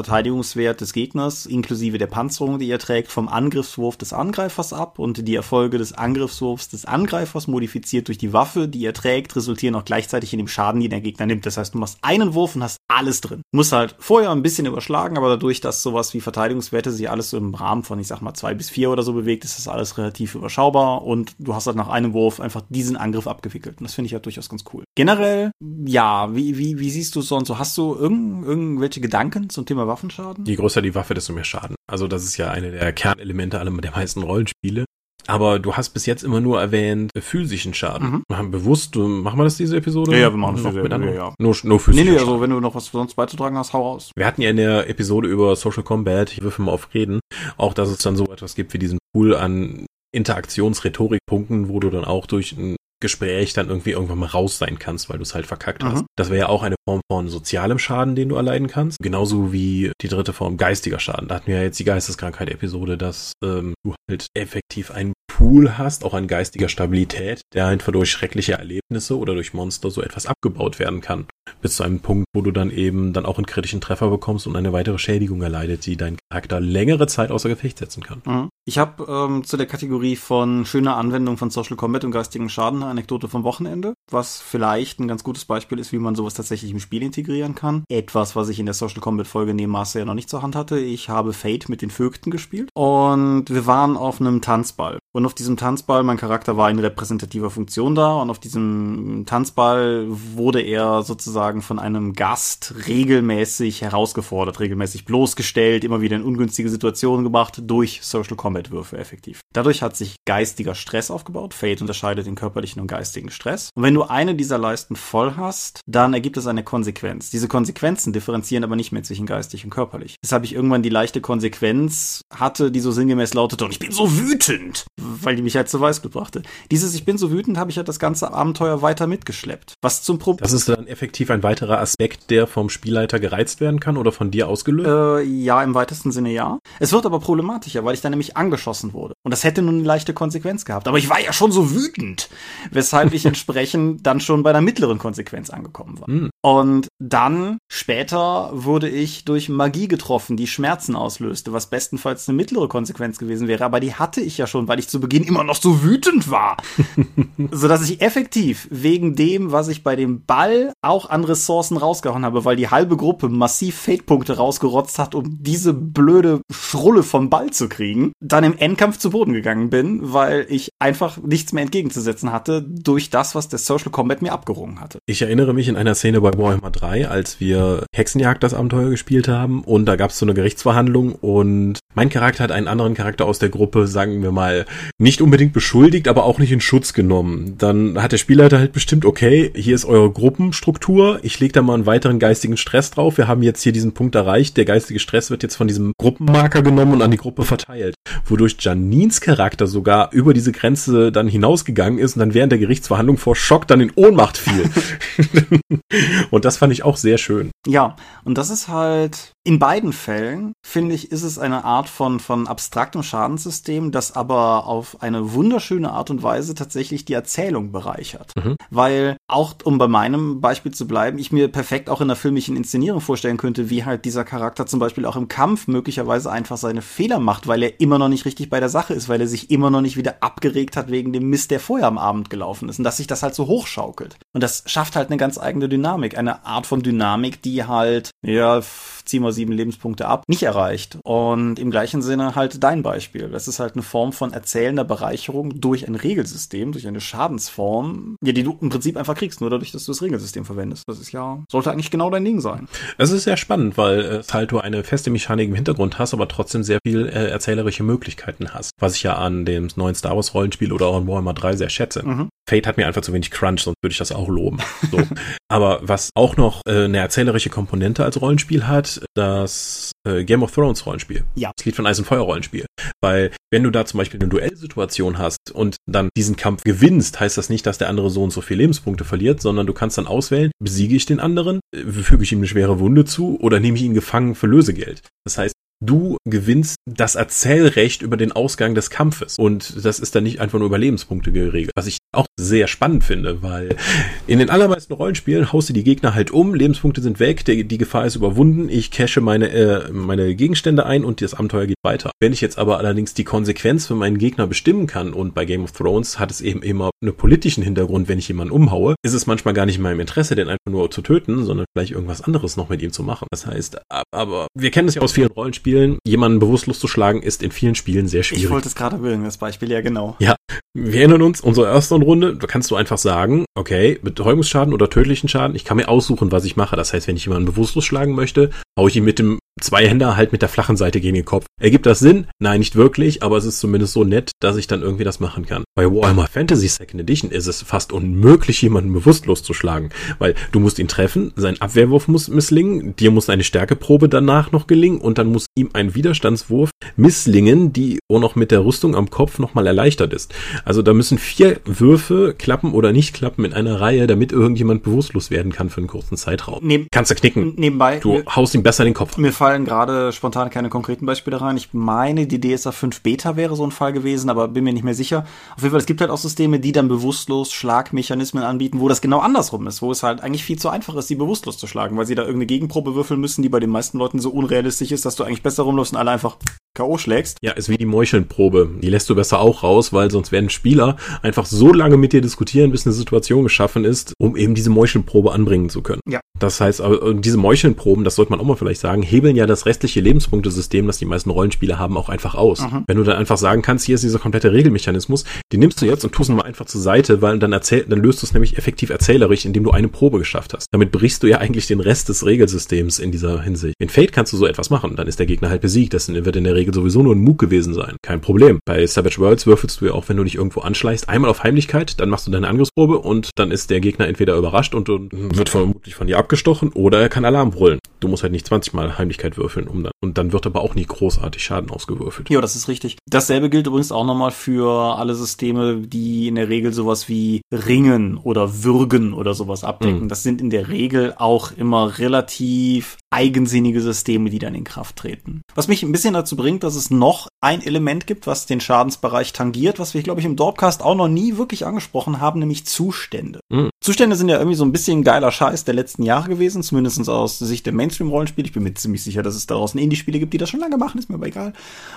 Verteidigungswert des Gegners inklusive der Panzerung, die er trägt, vom Angriffswurf des Angreifers ab und die Erfolge des Angriffswurfs des Angreifers modifiziert durch die Waffe, die er trägt, resultieren auch gleichzeitig in dem Schaden, den der Gegner nimmt. Das heißt, du machst einen Wurf und hast alles drin. Du musst halt vorher ein bisschen überschlagen, aber dadurch, dass sowas wie Verteidigungswerte sich alles so im Rahmen von, ich sag mal, zwei bis vier oder so bewegt, ist das alles relativ überschaubar und du hast halt nach einem Wurf einfach diesen Angriff abgewickelt. Und das finde ich halt durchaus ganz cool. Generell, ja, wie, wie, wie siehst du es so und so? Hast du irgend, irgendwelche Gedanken zum Thema Waffenschaden? Je größer die Waffe, desto mehr Schaden. Also das ist ja eine der Kernelemente aller der meisten Rollenspiele. aber du hast bis jetzt immer nur erwähnt äh, physischen Schaden. Mhm. Wir haben bewusst, machen wir das diese Episode? Ja, ja wir machen das diese Episode. Ja, ja. Nur, nur physischen Nee, nee, also wenn du noch was sonst beizutragen hast, hau raus. Wir hatten ja in der Episode über Social Combat, ich würfel mal auf Reden, auch dass es dann so etwas gibt wie diesen Pool an Interaktionsrhetorikpunkten, wo du dann auch durch ein Gespräch dann irgendwie irgendwann mal raus sein kannst, weil du es halt verkackt hast. Mhm. Das wäre ja auch eine Form von sozialem Schaden, den du erleiden kannst. Genauso wie die dritte Form geistiger Schaden. Da hatten wir ja jetzt die Geisteskrankheit-Episode, dass ähm, du halt effektiv einen Pool hast, auch an geistiger Stabilität, der einfach durch schreckliche Erlebnisse oder durch Monster so etwas abgebaut werden kann. Bis zu einem Punkt, wo du dann eben dann auch einen kritischen Treffer bekommst und eine weitere Schädigung erleidet, die deinen Charakter längere Zeit außer Gefecht setzen kann. Mhm. Ich habe ähm, zu der Kategorie von schöner Anwendung von Social Combat und geistigen Schaden eine Anekdote vom Wochenende, was vielleicht ein ganz gutes Beispiel ist, wie man sowas tatsächlich im Spiel integrieren kann. Etwas, was ich in der Social Combat Folge neben Master ja noch nicht zur Hand hatte. Ich habe Fate mit den Vögten gespielt und wir waren auf einem Tanzball. Und auf diesem Tanzball, mein Charakter war in repräsentativer Funktion da und auf diesem Tanzball wurde er sozusagen von einem Gast regelmäßig herausgefordert, regelmäßig bloßgestellt, immer wieder in ungünstige Situationen gebracht durch Social Combat Würfe effektiv. Dadurch hat sich geistiger Stress aufgebaut. Fate unterscheidet den körperlichen und geistigen Stress. Und wenn du eine dieser Leisten voll hast, dann ergibt es eine Konsequenz. Diese Konsequenzen differenzieren aber nicht mehr zwischen geistig und körperlich. Deshalb ich irgendwann die leichte Konsequenz hatte, die so sinngemäß lautete, und ich bin so wütend weil die mich halt zu Weißglut brachte. Dieses Ich bin so wütend habe ich halt das ganze Abenteuer weiter mitgeschleppt. Was zum Problem. Das ist dann effektiv ein weiterer Aspekt, der vom Spielleiter gereizt werden kann oder von dir ausgelöst? Äh, ja, im weitesten Sinne ja. Es wird aber problematischer, weil ich dann nämlich angeschossen wurde. Und das hätte nun eine leichte Konsequenz gehabt. Aber ich war ja schon so wütend, weshalb ich [laughs] entsprechend dann schon bei der mittleren Konsequenz angekommen war. Hm. Und dann später wurde ich durch Magie getroffen, die Schmerzen auslöste, was bestenfalls eine mittlere Konsequenz gewesen wäre. Aber die hatte ich ja schon, weil ich zu Beginn immer noch so wütend war. [laughs] Sodass ich effektiv wegen dem, was ich bei dem Ball auch an Ressourcen rausgehauen habe, weil die halbe Gruppe massiv Fate-Punkte rausgerotzt hat, um diese blöde Schrulle vom Ball zu kriegen, dann im Endkampf zu Boden gegangen bin, weil ich einfach nichts mehr entgegenzusetzen hatte durch das, was der Social Combat mir abgerungen hatte. Ich erinnere mich in einer Szene bei Warhammer 3, als wir Hexenjagd das Abenteuer gespielt haben und da gab es so eine Gerichtsverhandlung und mein Charakter hat einen anderen Charakter aus der Gruppe, sagen wir mal, nicht unbedingt beschuldigt, aber auch nicht in Schutz genommen. Dann hat der Spielleiter halt bestimmt, okay, hier ist eure Gruppenstruktur, ich lege da mal einen weiteren geistigen Stress drauf. Wir haben jetzt hier diesen Punkt erreicht, der geistige Stress wird jetzt von diesem Gruppenmarker genommen und an die Gruppe verteilt. Wodurch Janins Charakter sogar über diese Grenze dann hinausgegangen ist und dann während der Gerichtsverhandlung vor Schock dann in Ohnmacht fiel. [laughs] und das fand ich auch sehr schön. Ja, und das ist halt in beiden Fällen, finde ich, ist es eine Art von, von abstraktem Schadenssystem, das aber auf eine wunderschöne Art und Weise tatsächlich die Erzählung bereichert. Mhm. Weil auch, um bei meinem Beispiel zu bleiben, ich mir perfekt auch in der filmischen Inszenierung vorstellen könnte, wie halt dieser Charakter zum Beispiel auch im Kampf möglicherweise einfach seine Fehler macht, weil er immer noch nicht richtig bei der Sache ist, weil er sich immer noch nicht wieder abgeregt hat wegen dem Mist, der vorher am Abend gelaufen ist und dass sich das halt so hochschaukelt. Und das schafft halt eine ganz eigene Dynamik, eine Art von Dynamik, die halt, ja, zieh mal sieben Lebenspunkte ab, nicht erreicht. Und im gleichen Sinne halt dein Beispiel. Das ist halt eine Form von erzählender Bereicherung durch ein Regelsystem, durch eine Schadensform, ja, die du im Prinzip einfach kriegst, nur dadurch, dass du das Regelsystem verwendest. Das ist ja, sollte eigentlich genau dein Ding sein. Es ist sehr spannend, weil es halt du eine feste Mechanik im Hintergrund hast, aber trotzdem sehr viel äh, erzählerische Möglichkeiten hast. Was ich ja an dem neuen Star Wars Rollenspiel oder auch an Warhammer 3 sehr schätze. Mhm. Fate hat mir einfach zu wenig Crunch, sonst würde ich das auch loben. So. [laughs] aber was auch noch äh, eine erzählerische Komponente als Rollenspiel hat, das äh, Game of Thrones Rollenspiel. Ja. Das Lied von Eis und Feuer Rollenspiel. Weil wenn du da zum Beispiel eine Duellsituation hast und dann diesen Kampf gewinnst, heißt das nicht, dass der andere so und so viele Lebenspunkte verliert, sondern du kannst dann auswählen, besiege ich den anderen, äh, füge ich ihm eine schwere Wunde zu oder nehme ich ihn gefangen für Lösegeld. Das heißt, du gewinnst das Erzählrecht über den Ausgang des Kampfes. Und das ist dann nicht einfach nur über Lebenspunkte geregelt. Was ich auch sehr spannend finde, weil in den allermeisten Rollenspielen haust du die Gegner halt um, Lebenspunkte sind weg, die, die Gefahr ist überwunden, ich cache meine, äh, meine Gegenstände ein und das Abenteuer geht weiter. Wenn ich jetzt aber allerdings die Konsequenz für meinen Gegner bestimmen kann und bei Game of Thrones hat es eben immer einen politischen Hintergrund, wenn ich jemanden umhaue, ist es manchmal gar nicht in meinem Interesse, den einfach nur zu töten, sondern vielleicht irgendwas anderes noch mit ihm zu machen. Das heißt, aber wir kennen es ja aus vielen Rollenspielen, jemanden bewusstlos zu schlagen ist in vielen Spielen sehr schwierig. Ich wollte es gerade bringen, das Beispiel, ja genau. Ja, wir erinnern uns, unsere erste Runde, da kannst du einfach sagen, okay, Betäubungsschaden oder tödlichen Schaden, ich kann mir aussuchen, was ich mache. Das heißt, wenn ich jemanden bewusstlos schlagen möchte, haue ich ihn mit dem zwei Hände halt mit der flachen Seite gegen den Kopf. Ergibt das Sinn? Nein, nicht wirklich, aber es ist zumindest so nett, dass ich dann irgendwie das machen kann. Bei Warhammer Fantasy Second Edition ist es fast unmöglich, jemanden bewusstlos zu schlagen, weil du musst ihn treffen, sein Abwehrwurf muss misslingen, dir muss eine Stärkeprobe danach noch gelingen und dann muss ihm ein Widerstandswurf misslingen, die auch noch mit der Rüstung am Kopf nochmal erleichtert ist. Also da müssen vier Würfe klappen oder nicht klappen in einer Reihe, damit irgendjemand bewusstlos werden kann für einen kurzen Zeitraum. Neben, Kannst du knicken. Nebenbei. Du haust ihm besser den Kopf mir fallen gerade spontan keine konkreten Beispiele rein. Ich meine, die DSA 5 Beta wäre so ein Fall gewesen, aber bin mir nicht mehr sicher. Auf jeden Fall, es gibt halt auch Systeme, die dann bewusstlos Schlagmechanismen anbieten, wo das genau andersrum ist, wo es halt eigentlich viel zu einfach ist, sie bewusstlos zu schlagen, weil sie da irgendeine Gegenprobe würfeln müssen, die bei den meisten Leuten so unrealistisch ist, dass du eigentlich besser rumläufst und alle einfach K.O. schlägst. Ja, ist wie die Meuchelnprobe. Die lässt du besser auch raus, weil sonst werden Spieler einfach so lange mit dir diskutieren, bis eine Situation geschaffen ist, um eben diese Meuchelprobe anbringen zu können. Ja. Das heißt, aber diese Meuchelproben, das sollte man auch mal vielleicht sagen, hebeln ja das restliche Lebenspunktesystem, das die meisten Rollenspiele haben, auch einfach aus. Mhm. Wenn du dann einfach sagen kannst, hier ist dieser komplette Regelmechanismus, den nimmst du jetzt und tust ihn mal einfach zur Seite, weil dann erzähl, dann löst du es nämlich effektiv erzählerisch, indem du eine Probe geschafft hast. Damit brichst du ja eigentlich den Rest des Regelsystems in dieser Hinsicht. In Fate kannst du so etwas machen, dann ist der Gegner halt besiegt. Das wird in der Regel sowieso nur ein Mug gewesen sein. Kein Problem. Bei Savage Worlds würfelst du ja auch, wenn du dich irgendwo anschleichst, einmal auf Heimlichkeit, dann machst du deine Angriffsprobe und dann ist der Gegner entweder überrascht und wird vermutlich von dir abgestochen oder er kann Alarm brüllen. Du musst halt nicht 20 Mal Heimlichkeit würfeln, um dann, und dann wird aber auch nie großartig Schaden ausgewürfelt. Ja, das ist richtig. Dasselbe gilt übrigens auch nochmal für alle Systeme, die in der Regel sowas wie Ringen oder Würgen oder sowas abdecken. Mhm. Das sind in der Regel auch immer relativ eigensinnige Systeme, die dann in Kraft treten. Was mich ein bisschen dazu bringt, dass es noch ein Element gibt, was den Schadensbereich tangiert, was wir, glaube ich, im Dorpcast auch noch nie wirklich angesprochen haben, nämlich Zustände. Mhm. Zustände sind ja irgendwie so ein bisschen geiler Scheiß der letzten Jahre gewesen, zumindest aus Sicht der Mainstream-Rollenspiele. Ich bin mir ziemlich sicher, dass es da draußen Indie-Spiele gibt, die das schon lange machen, ist mir aber egal.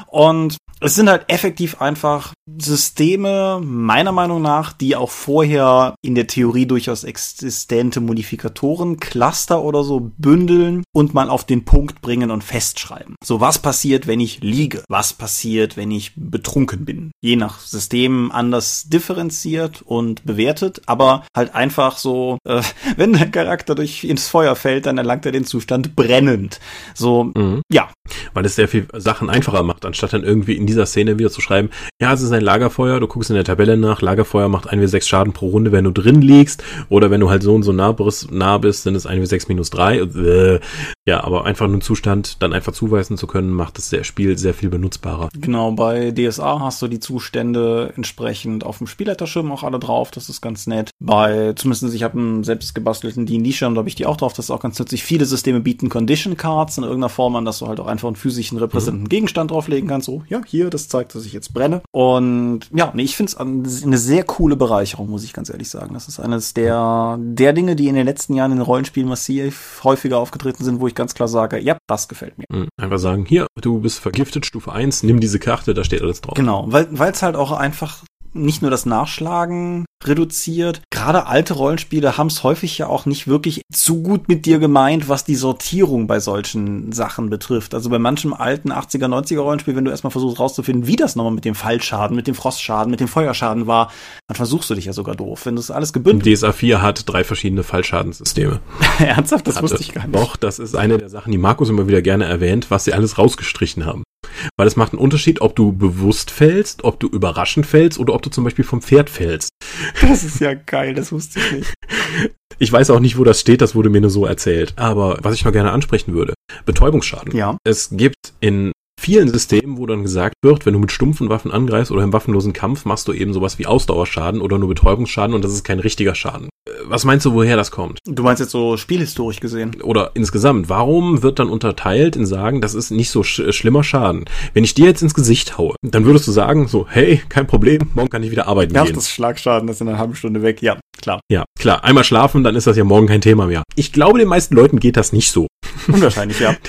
Und es sind halt effektiv einfach Systeme, meiner Meinung nach, die auch vorher in der Theorie durchaus existente Modifikatoren, Cluster oder so bündeln und mal auf den Punkt bringen und festschreiben. So, was passiert, wenn ich liege? Was passiert, wenn ich betrunken bin? Je nach System anders differenziert und bewertet, aber halt einfach so, äh, [laughs] wenn der Charakter durch ins Feuer fällt, dann erlangt er den Zustand brennend. So, Mhm. ja, Weil es sehr viel Sachen einfacher macht, anstatt dann irgendwie in dieser Szene wieder zu schreiben, ja, es ist ein Lagerfeuer, du guckst in der Tabelle nach, Lagerfeuer macht 1w6 Schaden pro Runde, wenn du drin liegst, oder wenn du halt so und so nah bist, nah bist sind es 1w6 minus 3. Äh, ja, aber einfach einen Zustand dann einfach zuweisen zu können, macht das Spiel sehr viel benutzbarer. Genau, bei DSA hast du die Zustände entsprechend auf dem Spielleiterschirm auch alle drauf, das ist ganz nett. Bei, zumindest ich habe einen selbst gebastelten D&D-Schirm, da habe ich die auch drauf, das ist auch ganz nützlich. Viele Systeme bieten Condition Cards in irgendeiner Form an, dass du halt auch einfach einen physischen repräsentierenden Gegenstand drauflegen kannst, so, ja, hier, das zeigt, dass ich jetzt brenne. Und ja, nee, ich finde es eine sehr coole Bereicherung, muss ich ganz ehrlich sagen. Das ist eines der, der Dinge, die in den letzten Jahren in Rollenspielen massiv häufiger aufgetreten sind, wo ich ganz klar sage, ja, das gefällt mir. Mhm. Einfach sagen, hier, du bist vergiftet, Stufe 1, nimm diese Karte, da steht alles drauf. Genau, weil es halt auch einfach nicht nur das Nachschlagen reduziert. Gerade alte Rollenspiele haben es häufig ja auch nicht wirklich zu gut mit dir gemeint, was die Sortierung bei solchen Sachen betrifft. Also bei manchem alten 80er, 90er Rollenspiel, wenn du erstmal versuchst rauszufinden, wie das nochmal mit dem Fallschaden, mit dem Frostschaden, mit dem Feuerschaden war, dann versuchst du dich ja sogar doof. Wenn das alles gebündelt DSA 4 hat drei verschiedene Fallschadenssysteme. [laughs] Ernsthaft, das hatte. wusste ich gar nicht. Doch, das ist eine der Sachen, die Markus immer wieder gerne erwähnt, was sie alles rausgestrichen haben. Weil es macht einen Unterschied, ob du bewusst fällst, ob du überraschend fällst oder ob du zum Beispiel vom Pferd fällst. Das ist ja geil, das wusste ich nicht. Ich weiß auch nicht, wo das steht, das wurde mir nur so erzählt. Aber was ich noch gerne ansprechen würde, Betäubungsschaden. Ja. Es gibt in vielen Systemen, wo dann gesagt wird, wenn du mit stumpfen Waffen angreifst oder im waffenlosen Kampf, machst du eben sowas wie Ausdauerschaden oder nur Betäubungsschaden und das ist kein richtiger Schaden. Äh, Was meinst du, woher das kommt? Du meinst jetzt so spielhistorisch gesehen? Oder insgesamt, warum wird dann unterteilt in sagen, das ist nicht so sch schlimmer Schaden? Wenn ich dir jetzt ins Gesicht haue, dann würdest du sagen, so, hey, kein Problem, morgen kann ich wieder arbeiten gehen. das Schlagschaden, das ist in einer halben Stunde weg. Ja, klar. Ja, klar, einmal schlafen, dann ist das ja morgen kein Thema mehr. Ich glaube, den meisten Leuten geht das nicht so. Unwahrscheinlich, ja. [laughs]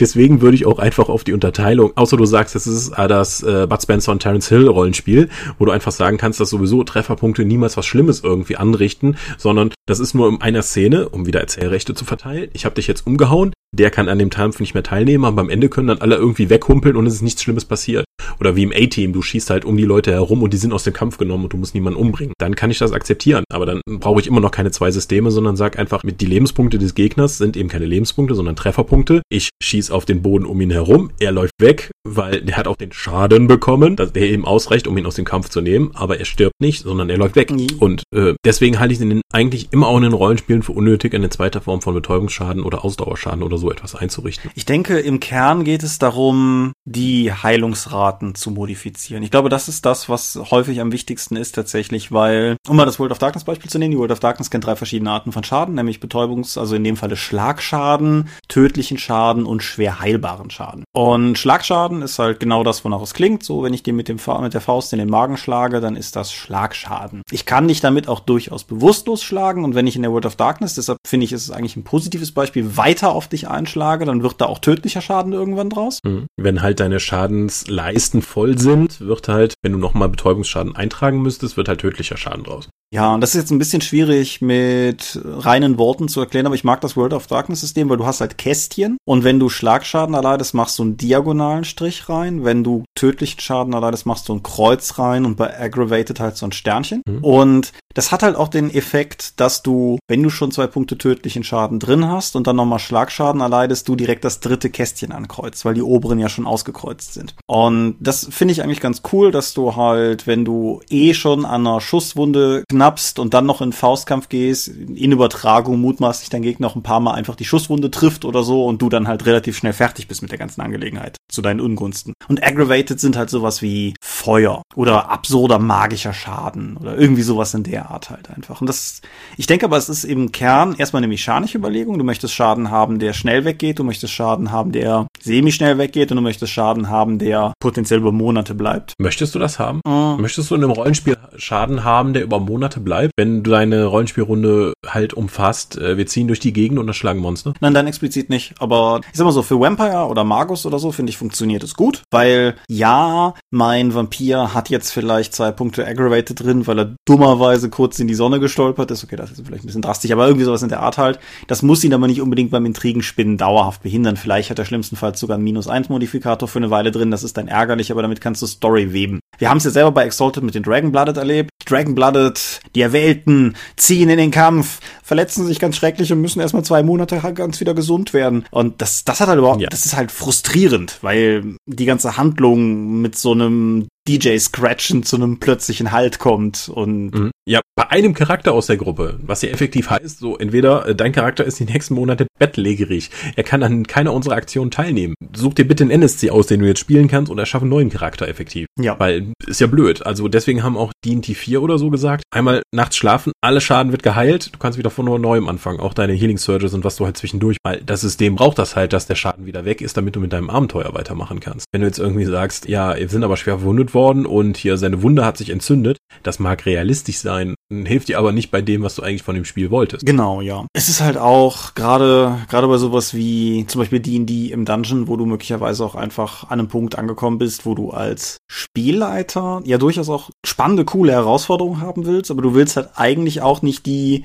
Deswegen würde ich auch einfach auf die Unterteilung, außer du sagst, das ist äh, das äh, Bud Spencer und Terence Hill Rollenspiel, wo du einfach sagen kannst, dass sowieso Trefferpunkte niemals was Schlimmes irgendwie anrichten, sondern das ist nur in einer Szene, um wieder Erzählrechte zu verteilen. Ich habe dich jetzt umgehauen, der kann an dem Kampf nicht mehr teilnehmen, aber am Ende können dann alle irgendwie weghumpeln und es ist nichts Schlimmes passiert. Oder wie im A-Team, du schießt halt um die Leute herum und die sind aus dem Kampf genommen und du musst niemanden umbringen. Dann kann ich das akzeptieren. Aber dann brauche ich immer noch keine zwei Systeme, sondern sag einfach, mit die Lebenspunkte des Gegners sind eben keine Lebenspunkte, sondern Trefferpunkte. Ich schieße auf den Boden um ihn herum, er läuft weg, weil der hat auch den Schaden bekommen, dass der eben ausreicht, um ihn aus dem Kampf zu nehmen, aber er stirbt nicht, sondern er läuft weg. Mhm. Und äh, deswegen halte ich ihn eigentlich immer auch in den Rollenspielen für unnötig, eine zweite Form von Betäubungsschaden oder Ausdauerschaden oder so etwas einzurichten. Ich denke, im Kern geht es darum, die Heilungsraten zu modifizieren. Ich glaube, das ist das, was häufig am wichtigsten ist tatsächlich, weil, um mal das World of Darkness Beispiel zu nehmen, die World of Darkness kennt drei verschiedene Arten von Schaden, nämlich Betäubungs-, also in dem Falle Schlagschaden, tödlichen Schaden und schwer heilbaren Schaden. Und Schlagschaden ist halt genau das, wonach es klingt. So, wenn ich dir mit, dem, mit der Faust in den Magen schlage, dann ist das Schlagschaden. Ich kann dich damit auch durchaus bewusstlos schlagen und wenn ich in der World of Darkness, deshalb finde ich, ist es eigentlich ein positives Beispiel, weiter auf dich einschlage, dann wird da auch tödlicher Schaden irgendwann draus. Mhm. Wenn halt deine Schadensleisten voll sind, wird halt, wenn du nochmal Betäubungsschaden eintragen müsstest, wird halt tödlicher Schaden draus. Ja, und das ist jetzt ein bisschen schwierig mit reinen Worten zu erklären, aber ich mag das World of Darkness System, weil du hast halt Kästchen und wenn du Schlagschaden erleidest, machst du einen diagonalen Strich rein. Wenn du tödlichen Schaden erleidest, machst du ein Kreuz rein und bei Aggravated halt so ein Sternchen. Mhm. Und das hat halt auch den Effekt, dass du, wenn du schon zwei Punkte tödlichen Schaden drin hast und dann nochmal Schlagschaden erleidest, du direkt das dritte Kästchen ankreuzt, weil die oberen ja schon ausgekreuzt sind. Und das finde ich eigentlich ganz cool, dass du halt, wenn du eh schon an einer Schusswunde knappst und dann noch in Faustkampf gehst, in Übertragung mutmaßlich dein Gegner noch ein paar Mal einfach die Schusswunde trifft oder so und du dann halt relativ schnell fertig bist mit der ganzen Angelegenheit. Zu deinen Ungunsten. Und Aggravated sind halt sowas wie Feuer oder absurder magischer Schaden oder irgendwie sowas in der Art halt einfach. Und das, ich denke aber, es ist im Kern erstmal eine mechanische Überlegung. Du möchtest Schaden haben, der schnell weggeht, du möchtest Schaden haben, der semi-schnell weggeht und du möchtest Schaden haben, der potenziell über Monate bleibt. Möchtest du das haben? Mhm. Möchtest du in einem Rollenspiel Schaden haben, der über Monate bleibt, wenn du deine Rollenspielrunde halt umfasst, äh, wir ziehen durch die Gegend und erschlagen Monster? Nein, dann explizit nicht. Aber ich sag mal so, für Vampire oder Magus oder so, finde ich, funktioniert es gut. Weil ja, mein Vampir hat jetzt vielleicht zwei Punkte Aggravated drin, weil er dummerweise kurz in die Sonne gestolpert ist. Okay, das ist vielleicht ein bisschen drastisch, aber irgendwie sowas in der Art halt. Das muss ihn aber nicht unbedingt beim Intrigenspinnen dauerhaft behindern. Vielleicht hat er schlimmstenfalls sogar einen Minus-1-Modifikator für eine Weile drin. Das ist dann ärgerlich, aber damit kannst du Story weben. Wir haben es ja selber bei Exalted mit den Dragonblooded erlebt. Dragonblooded, die Erwählten, ziehen in den Kampf, verletzen sich ganz schrecklich und müssen erstmal zwei Monate halt ganz wieder gesund werden. Und das, das hat halt überhaupt, ja. das ist halt frustrierend, weil die ganze Handlung mit so einem DJ-Scratchen zu einem plötzlichen Halt kommt und mhm. ja, bei einem Charakter aus der Gruppe, was ja effektiv heißt, so entweder äh, dein Charakter ist die nächsten Monate bettlägerig, er kann an keiner unserer Aktionen teilnehmen. Such dir bitte einen NSC aus, den du jetzt spielen kannst oder schaff einen neuen Charakter effektiv. Ja. Weil ist ja blöd. Also deswegen haben auch D&T 4 oder so gesagt, einmal nachts schlafen, alle Schaden wird geheilt, du kannst wieder von neuem anfangen, auch deine Healing Surges und was du halt zwischendurch, weil das System braucht das halt, dass der Schaden wieder weg ist, damit du mit deinem Abenteuer weitermachen kannst. Wenn du jetzt irgendwie sagst, ja, wir sind aber schwer verwundet worden und hier seine Wunde hat sich entzündet. Das mag realistisch sein, hilft dir aber nicht bei dem, was du eigentlich von dem Spiel wolltest. Genau, ja. Es ist halt auch gerade gerade bei sowas wie zum Beispiel D&D im Dungeon, wo du möglicherweise auch einfach an einem Punkt angekommen bist, wo du als Spielleiter ja durchaus auch spannende, coole Herausforderungen haben willst, aber du willst halt eigentlich auch nicht die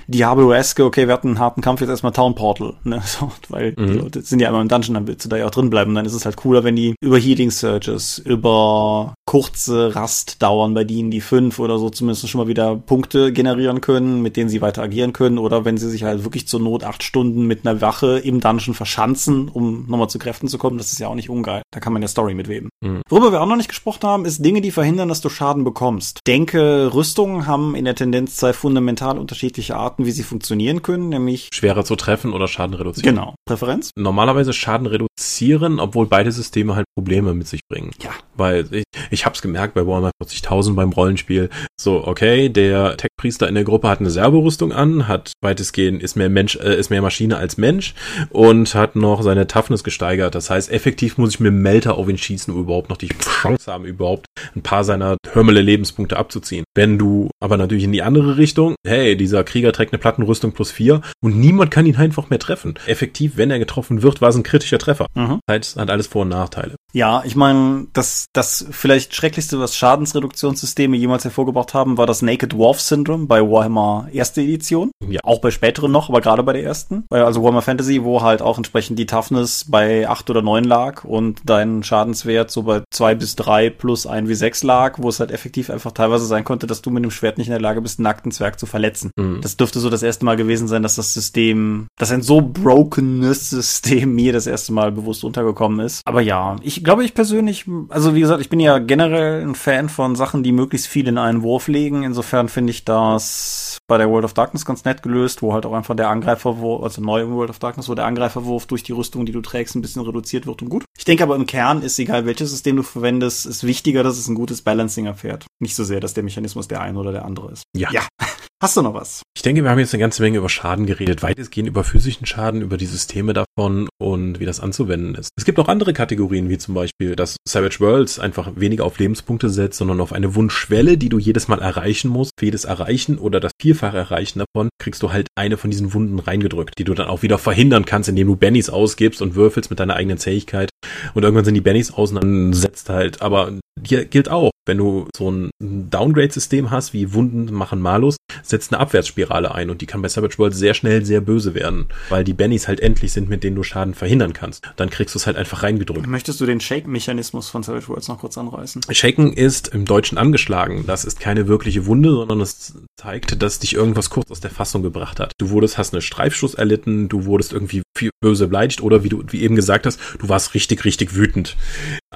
Diablo-eske, okay, wir hatten einen harten Kampf, jetzt erstmal Town Portal, ne, [laughs] so, weil mhm. die Leute sind ja immer im Dungeon, dann willst du da ja auch drin bleiben, dann ist es halt cooler, wenn die über Healing Searches, über kurze Rast dauern bei denen die fünf oder so zumindest schon mal wieder Punkte generieren können, mit denen sie weiter agieren können oder wenn sie sich halt wirklich zur Not acht Stunden mit einer Wache im Dungeon verschanzen, um nochmal zu Kräften zu kommen, das ist ja auch nicht ungeil. Da kann man ja Story mitweben. Mhm. Worüber wir auch noch nicht gesprochen haben, ist Dinge, die verhindern, dass du Schaden bekommst. Denke, Rüstungen haben in der Tendenz zwei fundamental unterschiedliche Arten, wie sie funktionieren können, nämlich schwerer zu treffen oder Schaden reduzieren. Genau. Präferenz? Normalerweise Schaden reduzieren, obwohl beide Systeme halt Probleme mit sich bringen. Ja. Weil ich, ich habe es gemerkt bei Warhammer 40.000 beim Rollenspiel. So, okay, der Tech-Priester in der Gruppe hat eine Servorüstung an, hat weitestgehend, ist mehr Mensch, äh, ist mehr Maschine als Mensch und hat noch seine Toughness gesteigert. Das heißt, effektiv muss ich mit dem Melter auf ihn schießen, um überhaupt noch die Chance haben, überhaupt ein paar seiner Hörmele Lebenspunkte abzuziehen. Wenn du aber natürlich in die andere Richtung, hey, dieser Krieger trägt eine Plattenrüstung plus vier und niemand kann ihn einfach mehr treffen. Effektiv, wenn er getroffen wird, war es ein kritischer Treffer. Mhm. Das heißt, hat alles Vor- und Nachteile. Ja, ich meine, das das vielleicht schrecklichste, was Schadensreduktionssysteme jemals hervorgebracht haben, war das Naked Dwarf Syndrome bei Warhammer erste Edition. Ja. Auch bei späteren noch, aber gerade bei der ersten. Also Warhammer Fantasy, wo halt auch entsprechend die Toughness bei acht oder neun lag und dein Schadenswert so bei zwei bis drei plus ein wie sechs lag, wo es halt effektiv einfach teilweise sein konnte, dass du mit dem Schwert nicht in der Lage bist, einen nackten Zwerg zu verletzen. Mhm. Das dürfte so das erste Mal gewesen sein, dass das System, dass ein so brokenes System mir das erste Mal bewusst untergekommen ist. Aber ja, ich glaube, ich persönlich, also wie gesagt, ich bin ja generell ein Fan von Sachen, die möglichst viel in einen Wurf legen. Insofern finde ich das bei der World of Darkness ganz nett gelöst, wo halt auch einfach der Angreiferwurf, also neu im World of Darkness, wo der Angreiferwurf durch die Rüstung, die du trägst, ein bisschen reduziert wird und gut. Ich denke aber im Kern ist egal, welches System du verwendest, ist wichtiger, dass es ein gutes Balancing erfährt. Nicht so sehr, dass der Mechanismus der eine oder der andere ist. Ja. Ja. Hast du noch was? Ich denke, wir haben jetzt eine ganze Menge über Schaden geredet, weitestgehend über physischen Schaden, über die Systeme davon und wie das anzuwenden ist. Es gibt auch andere Kategorien, wie zum Beispiel, dass Savage Worlds einfach weniger auf Lebenspunkte setzt, sondern auf eine Wunschschwelle, die du jedes Mal erreichen musst. Für jedes Erreichen oder das Vierfache Erreichen davon kriegst du halt eine von diesen Wunden reingedrückt, die du dann auch wieder verhindern kannst, indem du Bennies ausgibst und würfelst mit deiner eigenen Zähigkeit. Und irgendwann sind die Bennies aus und dann setzt halt, aber hier gilt auch, wenn du so ein Downgrade-System hast, wie Wunden machen Malus, setzt eine Abwärtsspirale ein und die kann bei Savage World sehr schnell sehr böse werden, weil die Bennies halt endlich sind, mit denen du Schaden verhindern kannst. Dann kriegst du es halt einfach reingedrückt. Möchtest du den Shake-Mechanismus von Savage Worlds noch kurz anreißen? Shaken ist im Deutschen angeschlagen. Das ist keine wirkliche Wunde, sondern es zeigt, dass dich irgendwas kurz aus der Fassung gebracht hat. Du wurdest, hast einen Streifschuss erlitten, du wurdest irgendwie böse beleidigt oder wie du wie eben gesagt hast, du warst richtig, richtig wütend.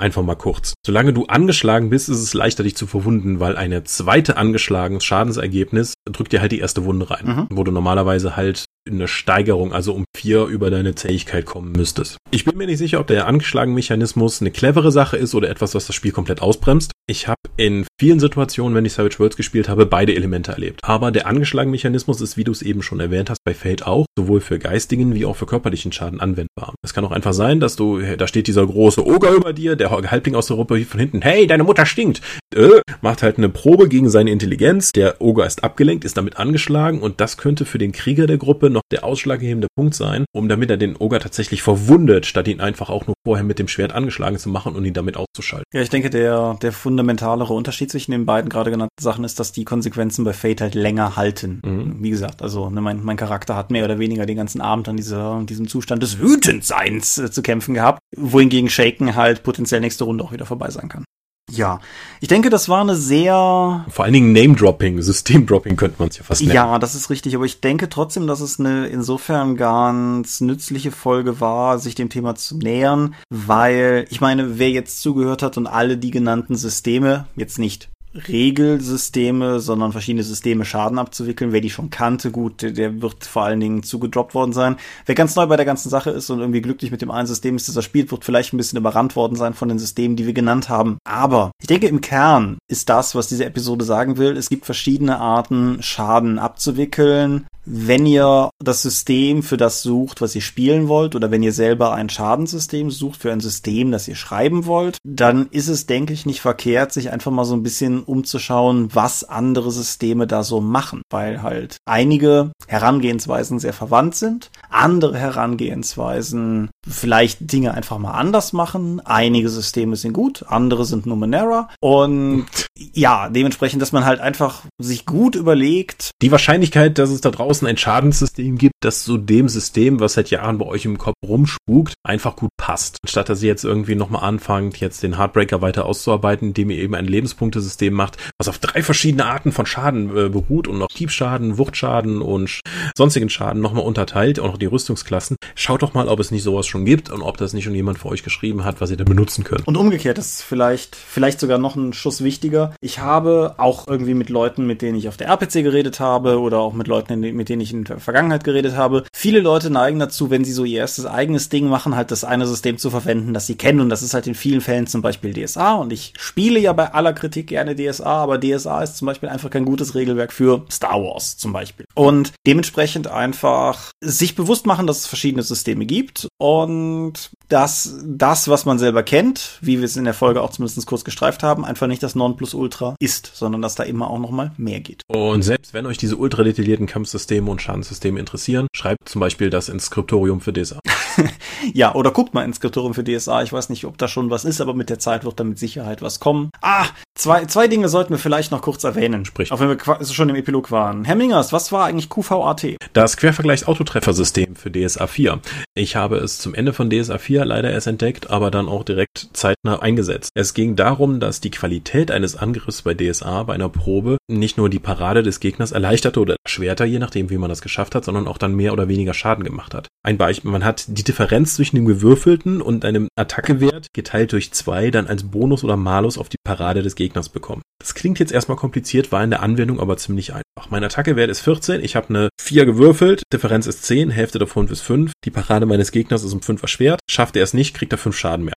Einfach mal kurz. Solange du angeschlagen bist, ist es leichter, dich zu verwunden, weil eine zweite angeschlagenes Schadensergebnis drückt dir halt die erste Wunde rein, mhm. wo du normalerweise halt eine Steigerung, also um vier über deine Zähigkeit kommen müsstest. Ich bin mir nicht sicher, ob der angeschlagen Mechanismus eine clevere Sache ist oder etwas, was das Spiel komplett ausbremst. Ich habe in vielen Situationen, wenn ich Savage Worlds gespielt habe, beide Elemente erlebt. Aber der angeschlagen Mechanismus ist, wie du es eben schon erwähnt hast, bei Fate auch, sowohl für geistigen wie auch für körperlichen Schaden anwendbar. Es kann auch einfach sein, dass du, da steht dieser große Oger über dir, der Halbling aus Europa von hinten, hey, deine Mutter stinkt, äh, macht halt eine Probe gegen seine Intelligenz, der Oger ist abgelenkt, ist damit angeschlagen und das könnte für den Krieger der Gruppe noch der ausschlaggebende Punkt sein, um damit er den Oger tatsächlich verwundet, statt ihn einfach auch nur vorher mit dem Schwert angeschlagen zu machen und ihn damit auszuschalten. Ja, ich denke, der, der fundamentalere Unterschied zwischen den beiden gerade genannten Sachen ist, dass die Konsequenzen bei Fate halt länger halten. Mhm. Wie gesagt, also ne, mein, mein Charakter hat mehr oder weniger den ganzen Abend an dieser, diesem Zustand des Wütendseins äh, zu kämpfen gehabt, wohingegen Shaken halt potenziell nächste Runde auch wieder vorbei sein kann. Ja, ich denke, das war eine sehr. Vor allen Dingen Name-Dropping, System-Dropping könnte man es ja fast nennen. Ja, das ist richtig, aber ich denke trotzdem, dass es eine insofern ganz nützliche Folge war, sich dem Thema zu nähern, weil ich meine, wer jetzt zugehört hat und alle die genannten Systeme, jetzt nicht Regelsysteme, sondern verschiedene Systeme Schaden abzuwickeln. Wer die schon kannte, gut, der wird vor allen Dingen zugedroppt worden sein. Wer ganz neu bei der ganzen Sache ist und irgendwie glücklich mit dem einen System ist, das er spielt, wird vielleicht ein bisschen überrannt worden sein von den Systemen, die wir genannt haben. Aber ich denke, im Kern ist das, was diese Episode sagen will. Es gibt verschiedene Arten, Schaden abzuwickeln wenn ihr das System für das sucht, was ihr spielen wollt, oder wenn ihr selber ein Schadensystem sucht für ein System, das ihr schreiben wollt, dann ist es, denke ich, nicht verkehrt, sich einfach mal so ein bisschen umzuschauen, was andere Systeme da so machen, weil halt einige Herangehensweisen sehr verwandt sind, andere Herangehensweisen vielleicht Dinge einfach mal anders machen, einige Systeme sind gut, andere sind Numenera und ja, dementsprechend, dass man halt einfach sich gut überlegt. Die Wahrscheinlichkeit, dass es da draußen draußen ein Schadenssystem gibt, das zu dem System, was seit Jahren bei euch im Kopf rumspukt, einfach gut passt. Anstatt dass ihr jetzt irgendwie nochmal anfangt, jetzt den Heartbreaker weiter auszuarbeiten, indem ihr eben ein Lebenspunktesystem macht, was auf drei verschiedene Arten von Schaden äh, beruht und noch Tiefschaden, Wuchtschaden und sonstigen Schaden nochmal unterteilt, auch noch die Rüstungsklassen. Schaut doch mal, ob es nicht sowas schon gibt und ob das nicht schon jemand für euch geschrieben hat, was ihr da benutzen könnt. Und umgekehrt ist vielleicht, vielleicht sogar noch ein Schuss wichtiger. Ich habe auch irgendwie mit Leuten, mit denen ich auf der RPC geredet habe oder auch mit Leuten, mit denen ich in der Vergangenheit geredet habe. Viele Leute neigen dazu, wenn sie so ihr erstes eigenes Ding machen, halt das eine System zu verwenden, das sie kennen. Und das ist halt in vielen Fällen zum Beispiel DSA. Und ich spiele ja bei aller Kritik gerne DSA, aber DSA ist zum Beispiel einfach kein gutes Regelwerk für Star Wars zum Beispiel. Und dementsprechend einfach sich bewusst machen, dass es verschiedene Systeme gibt und dass das, was man selber kennt, wie wir es in der Folge auch zumindest kurz gestreift haben, einfach nicht das Nonplusultra ist, sondern dass da immer auch noch mal mehr geht. Und selbst wenn euch diese ultra detaillierten Kampfsysteme und Schadenssysteme interessieren, schreibt zum Beispiel das ins Skriptorium für DSA. [laughs] ja, oder guckt mal ins Skriptorium für DSA. Ich weiß nicht, ob da schon was ist, aber mit der Zeit wird da mit Sicherheit was kommen. Ah, zwei, zwei Dinge sollten wir vielleicht noch kurz erwähnen. Sprich. Auch wenn wir schon im Epilog waren. Herr Mingers, was war eigentlich QVAT? Das Quervergleichs-Autotreffer-System für DSA 4. Ich habe es zum Ende von DSA 4 leider erst entdeckt, aber dann auch direkt zeitnah eingesetzt. Es ging darum, dass die Qualität eines Angriffs bei DSA bei einer Probe nicht nur die Parade des Gegners erleichterte oder erschwerter, je nachdem, wie man das geschafft hat, sondern auch dann mehr oder weniger Schaden gemacht hat. Ein Beispiel, man hat die Differenz zwischen dem gewürfelten und einem Attackewert geteilt durch zwei dann als Bonus oder Malus auf die Parade des Gegners bekommen. Das klingt jetzt erstmal kompliziert, war in der Anwendung aber ziemlich einfach. Mein Attackewert ist 14, ich habe eine 4 gewürfelt, Differenz ist 10, Hälfte davon ist 5, die Parade meines Gegners ist um 5 erschwert, schafft er es nicht, kriegt er 5 Schaden mehr.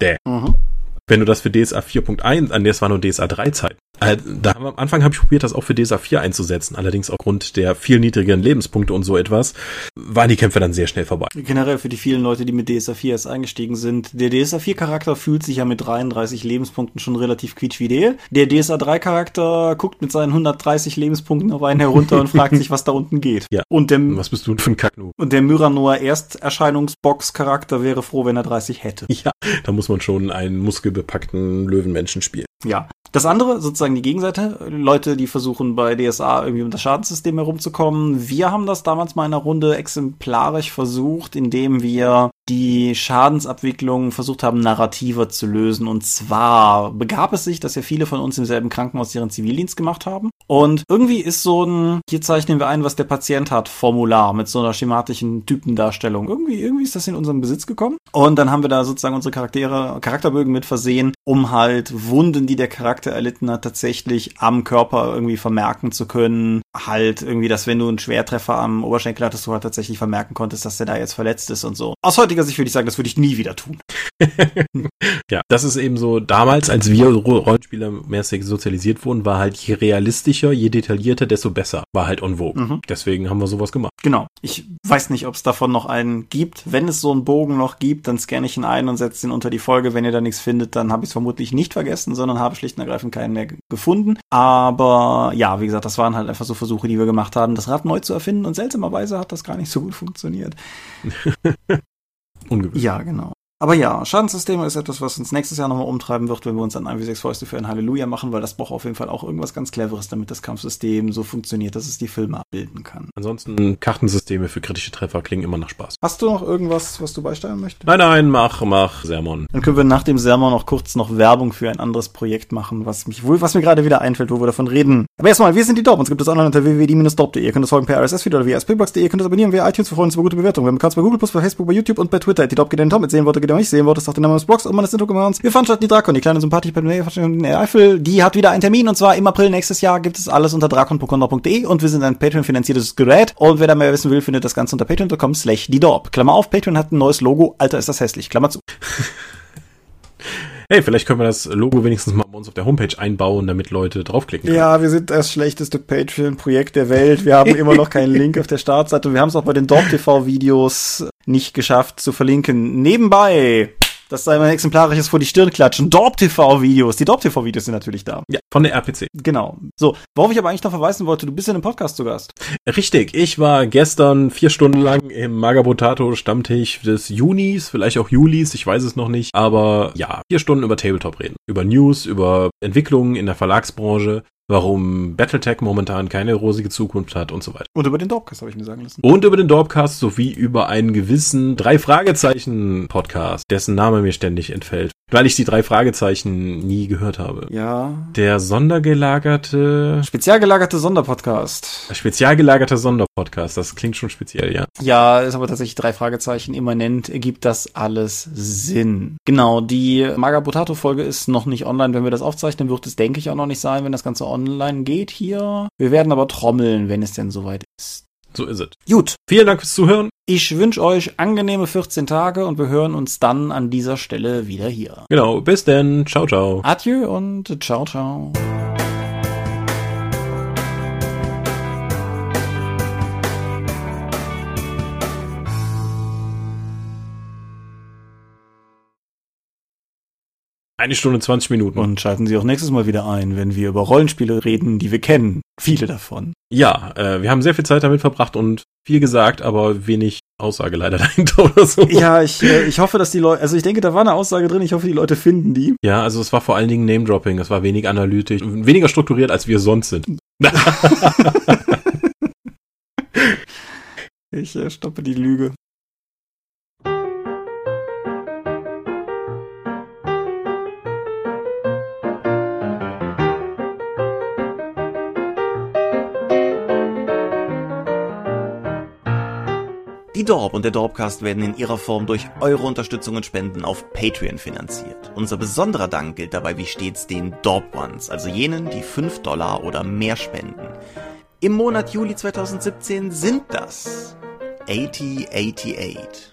Däh. Mhm. Wenn du das für DSA 4.1, an der es war nur DSA 3 Zeit. Äh, da am Anfang habe ich probiert, das auch für DSA 4 einzusetzen. Allerdings aufgrund der viel niedrigeren Lebenspunkte und so etwas, waren die Kämpfe dann sehr schnell vorbei. Generell für die vielen Leute, die mit DSA 4 erst eingestiegen sind, der DSA 4 Charakter fühlt sich ja mit 33 Lebenspunkten schon relativ quietschfidel. Der DSA 3 Charakter guckt mit seinen 130 Lebenspunkten auf einen herunter und fragt sich, was da unten geht. Ja. Und der, was bist du für ein Kacknu? Und der Myranoa Ersterscheinungsbox Charakter wäre froh, wenn er 30 hätte. Ja, da muss man schon einen muskelbepackten Löwenmenschen spielen. Ja. Das andere, sozusagen die Gegenseite, Leute, die versuchen bei DSA irgendwie um das Schadenssystem herumzukommen. Wir haben das damals mal in einer Runde exemplarisch versucht, indem wir die Schadensabwicklung versucht haben, narrativer zu lösen. Und zwar begab es sich, dass ja viele von uns im selben Krankenhaus ihren Zivildienst gemacht haben. Und irgendwie ist so ein, hier zeichnen wir ein, was der Patient hat, Formular mit so einer schematischen Typendarstellung. Irgendwie, irgendwie ist das in unseren Besitz gekommen. Und dann haben wir da sozusagen unsere Charaktere, Charakterbögen mit versehen, um halt Wunden, die der Charakter erlitten hat, tatsächlich am Körper irgendwie vermerken zu können. Halt irgendwie, dass wenn du einen Schwertreffer am Oberschenkel hattest, du halt tatsächlich vermerken konntest, dass der da jetzt verletzt ist und so. Aus heutiger Sicht würde ich sagen, das würde ich nie wieder tun. [laughs] ja, das ist eben so, damals, als wir Rollenspielermäßig sozialisiert wurden, war halt je realistischer, je detaillierter, desto besser. War halt on vogue. Mhm. Deswegen haben wir sowas gemacht. Genau. Ich weiß nicht, ob es davon noch einen gibt. Wenn es so einen Bogen noch gibt, dann scanne ich ihn ein und setze ihn unter die Folge. Wenn ihr da nichts findet, dann habe ich es vermutlich nicht vergessen, sondern habe schlicht und ergreifend keinen mehr gefunden. Aber ja, wie gesagt, das waren halt einfach so Versuche, die wir gemacht haben, das Rad neu zu erfinden und seltsamerweise hat das gar nicht so gut funktioniert. [laughs] Ungewöhnlich. Ja, genau. Aber ja, Schadenssysteme ist etwas, was uns nächstes Jahr nochmal umtreiben wird, wenn wir uns an 1 wie 6 Fäuste für ein Halleluja machen, weil das braucht auf jeden Fall auch irgendwas ganz Cleveres, damit das Kampfsystem so funktioniert, dass es die Filme abbilden kann. Ansonsten Kartensysteme für kritische Treffer klingen immer nach Spaß. Hast du noch irgendwas, was du beisteuern möchtest? Nein, nein, mach, mach Sermon. Dann können wir nach dem Sermon noch kurz noch Werbung für ein anderes Projekt machen, was mich wohl, was mir gerade wieder einfällt, wo wir davon reden. Aber erstmal, wir sind die Dorp. Uns gibt es online unter www.die-dorp.de. Ihr könnt es folgen per RSS-Feed oder via spbox.de. Ihr könnt es abonnieren via iTunes. Wir freuen uns über gute Bewertungen. Wir haben Accounts bei Google+, bei Facebook, bei YouTube und bei Twitter. Die Dorp geht in den Tom. Mit sehen wollt, ihr nicht sehen wollt, ist auch den Namen des Blogs und meines Intro-Commands. Wir veranstalten die Drakon, die kleine sympathische Eifel. Die hat wieder einen Termin und zwar im April nächstes Jahr gibt es alles unter drakon.de und wir sind ein Patreon-finanziertes Gerät. Und wer da mehr wissen will, findet das Ganze unter patreon.com slash die Dorp. Klammer auf, Patreon hat ein neues Logo. Alter, ist das hässlich. Klammer zu. [laughs] Hey, vielleicht können wir das Logo wenigstens mal bei uns auf der Homepage einbauen, damit Leute draufklicken können. Ja, wir sind das schlechteste Patreon-Projekt der Welt. Wir haben immer noch keinen [laughs] Link auf der Startseite und wir haben es auch bei den Dorp TV-Videos nicht geschafft zu verlinken. Nebenbei das sei mal exemplarisches vor die Stirn klatschen. Dorp-TV-Videos. Die Dorp-TV-Videos sind natürlich da. Ja, von der RPC. Genau. So, worauf ich aber eigentlich noch verweisen wollte, du bist ja in einem Podcast zu Gast. Richtig. Ich war gestern vier Stunden lang im Magabotato Stammtisch des Junis, vielleicht auch Julis, ich weiß es noch nicht. Aber ja, vier Stunden über Tabletop reden. Über News, über Entwicklungen in der Verlagsbranche, warum Battletech momentan keine rosige Zukunft hat und so weiter. Und über den Dorpcast habe ich mir sagen lassen. Und über den Dorpcast sowie über einen gewissen drei Fragezeichen Podcast, dessen Name mir ständig entfällt, weil ich die drei Fragezeichen nie gehört habe. Ja. Der sondergelagerte spezial gelagerte Sonderpodcast. Spezial gelagerter Sonderpodcast, das klingt schon speziell, ja. Ja, ist aber tatsächlich drei Fragezeichen immanent, ergibt das alles Sinn. Genau, die Magabotato Folge ist noch nicht online, wenn wir das aufzeichnen, wird es denke ich auch noch nicht sein, wenn das ganze online online geht hier. Wir werden aber trommeln, wenn es denn soweit ist. So ist es. Gut. Vielen Dank fürs Zuhören. Ich wünsche euch angenehme 14 Tage und wir hören uns dann an dieser Stelle wieder hier. Genau. Bis denn. Ciao, ciao. Adieu und ciao, ciao. Eine Stunde 20 Minuten. Und schalten Sie auch nächstes Mal wieder ein, wenn wir über Rollenspiele reden, die wir kennen. Viele davon. Ja, äh, wir haben sehr viel Zeit damit verbracht und viel gesagt, aber wenig Aussage leider [laughs] dahinter oder so. Ja, ich, äh, ich hoffe, dass die Leute, also ich denke, da war eine Aussage drin, ich hoffe, die Leute finden die. Ja, also es war vor allen Dingen Name-Dropping, es war wenig analytisch, weniger strukturiert, als wir sonst sind. [laughs] ich äh, stoppe die Lüge. Die Dorp und der Dorpcast werden in ihrer Form durch eure Unterstützung und Spenden auf Patreon finanziert. Unser besonderer Dank gilt dabei wie stets den Dorp Ones, also jenen, die 5 Dollar oder mehr spenden. Im Monat Juli 2017 sind das 8088,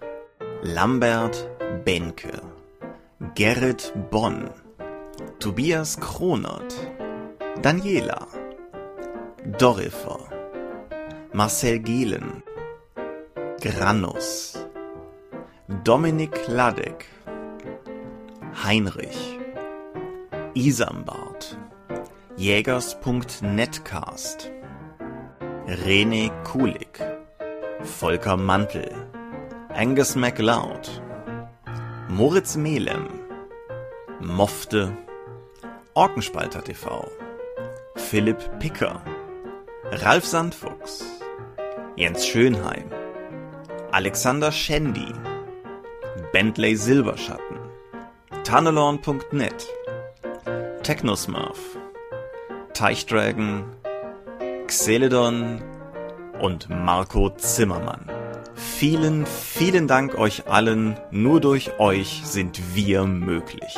Lambert Benke, Gerrit Bonn, Tobias Kronert, Daniela, Dorifer, Marcel Gehlen, Granus, Dominik Ladek, Heinrich, Isambard, Jägers.netcast, René Kulik, Volker Mantel, Angus MacLeod, Moritz Melem, Mofte, Orkenspalter TV, Philipp Picker, Ralf Sandfuchs, Jens Schönheim, Alexander Shandy, Bentley Silberschatten, Tunnelorn.net, Technosmurf, Teichdragon, Xeledon und Marco Zimmermann. Vielen, vielen Dank euch allen. Nur durch euch sind wir möglich.